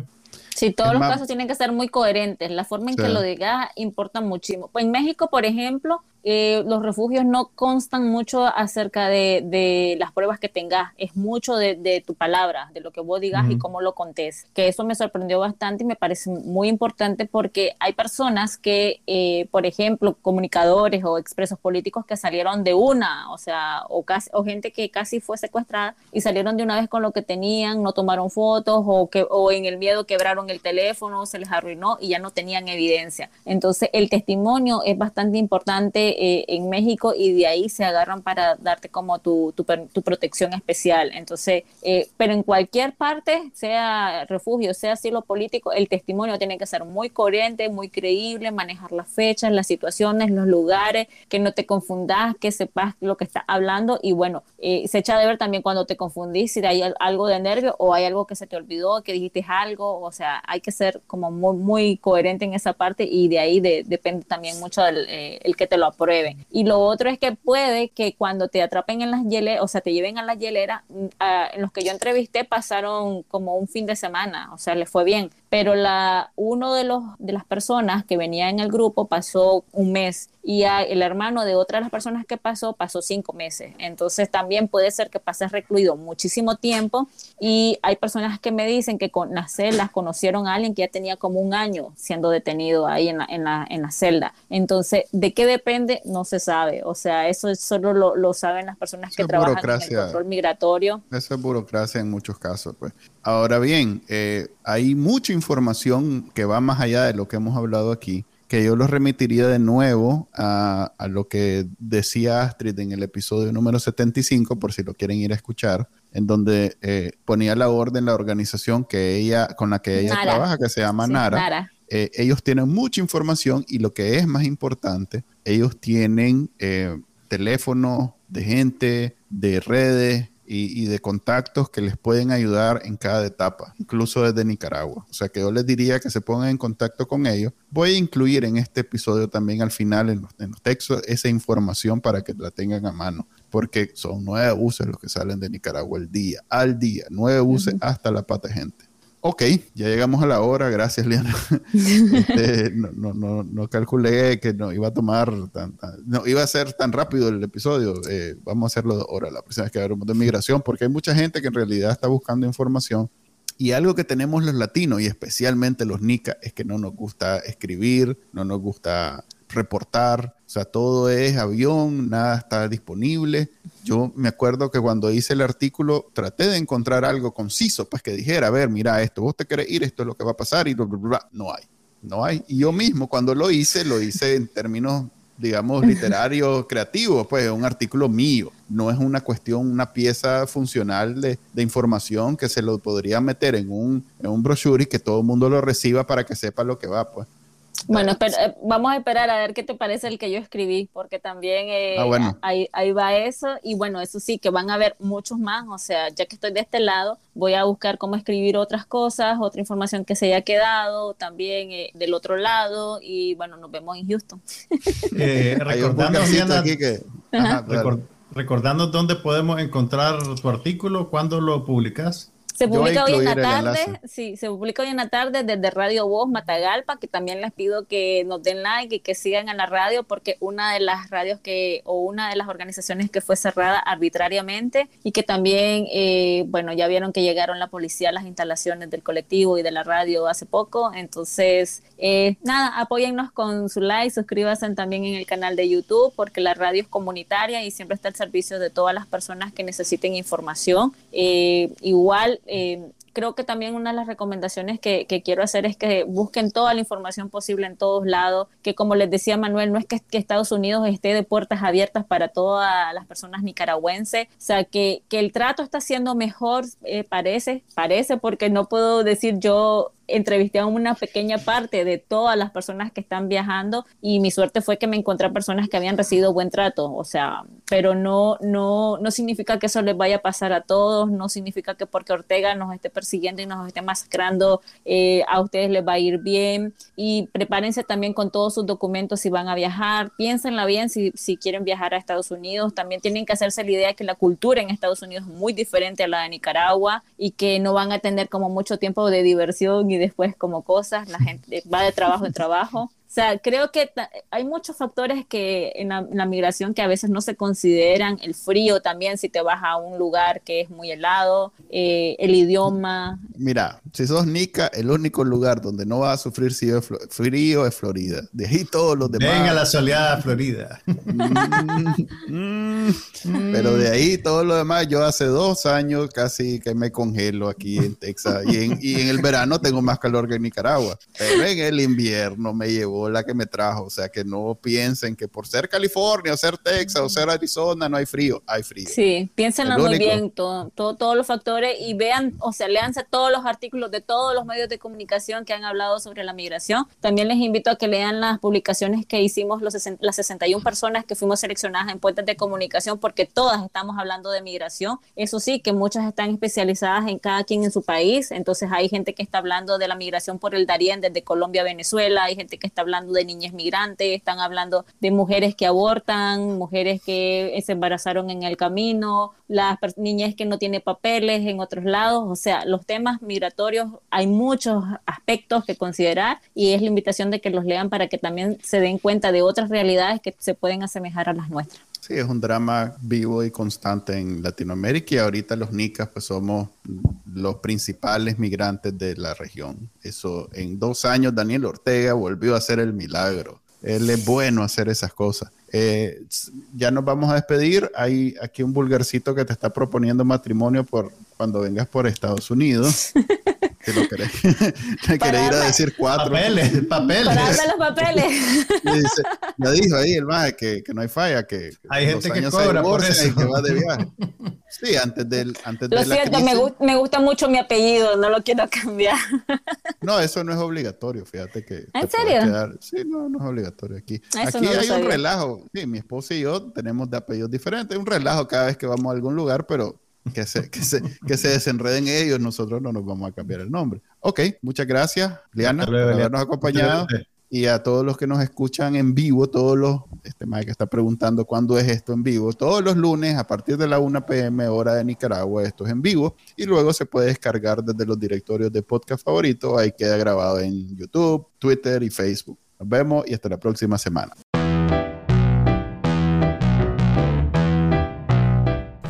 Sí, todos los casos tienen que ser muy coherentes. La forma en que lo digas importa muchísimo. Pues en México, por ejemplo, eh, los refugios no constan mucho acerca de, las pruebas que tengas, es mucho de, tu palabra, de lo que vos digas y cómo lo contés, que eso me sorprendió bastante y me parece muy importante porque hay personas que, eh, por ejemplo, comunicadores o expresos políticos que salieron de una, o sea, o, casi, o gente que casi fue secuestrada y salieron de una vez con lo que tenían, no tomaron fotos o, que, o en el miedo quebraron el teléfono, se les arruinó y ya no tenían evidencia. Entonces, el testimonio es bastante importante eh, en México y de ahí se agarran para darte como tu, tu, protección especial. Entonces, eh, pero en cualquier parte, sea refugio, sea asilo político, el testimonio tiene que ser muy coherente, muy creíble, manejar las fechas, las situaciones, los lugares, que no te confundas, que sepas lo que estás hablando y bueno, eh, se echa de ver también cuando te confundís si hay algo de nervio o hay algo que se te olvidó, que dijiste algo, o sea, hay que ser como muy, muy coherente en esa parte y de ahí depende también mucho del el que te lo y lo otro es que puede que cuando te atrapen en las hieleras, o sea, te lleven a la hielera, mm, en los que yo entrevisté pasaron como un fin de semana, o sea, les fue bien. Pero la, uno de, los, de las personas que venía en el grupo pasó un mes y el hermano de otra de las personas que pasó pasó cinco meses. Entonces también puede ser que pases recluido muchísimo tiempo y hay personas que me dicen que con las celdas conocieron a alguien que ya tenía como un año siendo detenido ahí en la, en la, en la celda. Entonces, ¿de qué depende? No se sabe. O sea, eso solo lo, lo saben las personas que trabajan en el control migratorio. Eso es burocracia en muchos casos. Pues. Ahora bien, eh, hay mucha información que va más allá de lo que hemos hablado aquí que yo los remitiría de nuevo a, lo que decía Astrid en el episodio número 75, por si lo quieren ir a escuchar, en donde eh, ponía la orden la organización que ella, con la que ella trabaja, que se llama Nara. Eh, ellos tienen mucha información y lo que es más importante, ellos tienen eh, teléfonos de gente, de redes, y, de contactos que les pueden ayudar en cada etapa, incluso desde Nicaragua. O sea que yo les diría que se pongan en contacto con ellos. Voy a incluir en este episodio también al final en los, textos esa información para que la tengan a mano, porque son nueve buses los que salen de Nicaragua al día, al día, nueve buses hasta la pata gente. Ok, ya llegamos a la hora, gracias Liana. Este, no, no, no, calculé que no iba a tomar, tan, no iba a ser tan rápido el episodio. Eh, vamos a hacerlo ahora, la próxima vez que hablamos de migración, porque hay mucha gente que en realidad está buscando información. Y algo que tenemos los latinos y especialmente los nicas es que no nos gusta escribir, no nos gusta reportar, o sea, todo es avión, nada está disponible. Yo me acuerdo que cuando hice el artículo traté de encontrar algo conciso, pues que dijera, a ver, mira esto, vos te querés ir, esto es lo que va a pasar y bla, bla, bla. No hay, no hay. Y yo mismo cuando lo hice, lo hice en términos, digamos, literarios, creativos, pues un artículo mío. No es una cuestión, una pieza funcional de, de información que se lo podría meter en un, en un brochure y que todo el mundo lo reciba para que sepa lo que va, pues. Bueno, eh, vamos a esperar a ver qué te parece el que yo escribí, porque también eh, ah, ahí, va eso. Y bueno, eso sí, que van a haber muchos más. O sea, ya que estoy de este lado, voy a buscar cómo escribir otras cosas, otra información que se haya quedado también eh, del otro lado. Y bueno, nos vemos en Houston. recordando, recordando dónde podemos encontrar tu artículo, ¿cuándo lo publicas? Se publica hoy en la tarde, sí, se publica hoy en la tarde desde Radio Voz Matagalpa, que también les pido que nos den like y que sigan a la radio, porque una de las radios que, o una de las organizaciones que fue cerrada arbitrariamente y que también, eh, bueno, ya vieron que llegaron la policía a las instalaciones del colectivo y de la radio hace poco, entonces, eh, nada, apóyennos con su like, suscríbanse también en el canal de YouTube, porque la radio es comunitaria y siempre está al servicio de todas las personas que necesiten información. Eh, igual, eh, creo que también una de las recomendaciones que, quiero hacer es que busquen toda la información posible en todos lados, que como les decía Manuel, no es que, Estados Unidos esté de puertas abiertas para todas las personas nicaragüenses, o sea, que, que el trato está siendo mejor, eh, parece, parece, porque no puedo decir yo entrevisté a una pequeña parte de todas las personas que están viajando y mi suerte fue que me encontré personas que habían recibido buen trato, o sea, pero no, no, no significa que eso les vaya a pasar a todos, no significa que porque Ortega nos esté persiguiendo y nos esté masacrando, eh, a ustedes les va a ir bien. Y prepárense también con todos sus documentos si van a viajar, piénsenla bien si, si quieren viajar a Estados Unidos, también tienen que hacerse la idea que la cultura en Estados Unidos es muy diferente a la de Nicaragua y que no van a tener como mucho tiempo de diversión y después como cosas, la gente va de trabajo en trabajo. O sea, creo que hay muchos factores que en la, migración que a veces no se consideran, el frío también, si te vas a un lugar que es muy helado, eh, el idioma. Mira, si sos Nica, el único lugar donde no vas a sufrir frío es Florida. De ahí todos los demás. Venga la soleada Florida. Mm, mm, pero de ahí todo lo demás, yo hace dos años casi que me congelo aquí en Texas y en, y en el verano tengo más calor que en Nicaragua. Pero en el invierno me llevo la que me trajo. O sea, que no piensen que por ser California, o ser Texas, o ser Arizona, no hay frío. Hay frío. Sí, piénsenlo muy bien, todo, todos los factores y vean, o sea, leanse todos los artículos de todos los medios de comunicación que han hablado sobre la migración. También les invito a que lean las publicaciones que hicimos los las 61 personas que fuimos seleccionadas en puentes de comunicación, porque todas estamos hablando de migración. Eso sí, que muchas están especializadas en cada quien en su país. Entonces hay gente que está hablando de la migración por el Darién desde Colombia a Venezuela, hay gente que está hablando hablando de niñas migrantes, están hablando de mujeres que abortan, mujeres que se embarazaron en el camino, las niñas que no tienen papeles en otros lados, o sea, los temas migratorios hay muchos aspectos que considerar y es la invitación de que los lean para que también se den cuenta de otras realidades que se pueden asemejar a las nuestras. Sí, es un drama vivo y constante en Latinoamérica y ahorita los nicas pues somos los principales migrantes de la región. Eso, en dos años Daniel Ortega volvió a hacer el milagro. Él es bueno hacer esas cosas. Eh, ya nos vamos a despedir. Hay aquí un vulgarcito que te está proponiendo matrimonio por cuando vengas por Estados Unidos. que lo querés, querés ir a decir cuatro. Papeles, papeles. Para los papeles. Dice, ya dijo ahí el más que, que, no hay falla, que hay gente que cobra por eso. Y que va de viaje. Sí, antes del antes Lo de siento, me, me, gusta mucho mi apellido, no lo quiero cambiar. No, eso no es obligatorio, fíjate que. ¿En serio? Sí, no, no es obligatorio aquí. aquí hay un relajo. Sí, mi esposa y yo tenemos de apellidos diferentes, un relajo cada vez que vamos a algún lugar, pero que se, que se, que se desenreden ellos, nosotros no nos vamos a cambiar el nombre. Ok, muchas gracias, Liana, por habernos acompañado. Y a todos los que nos escuchan en vivo, todos los, este Mike está preguntando cuándo es esto en vivo, todos los lunes a partir de la 1 pm hora de Nicaragua, esto es en vivo y luego se puede descargar desde los directorios de podcast favorito, ahí queda grabado en YouTube, Twitter y Facebook. Nos vemos y hasta la próxima semana.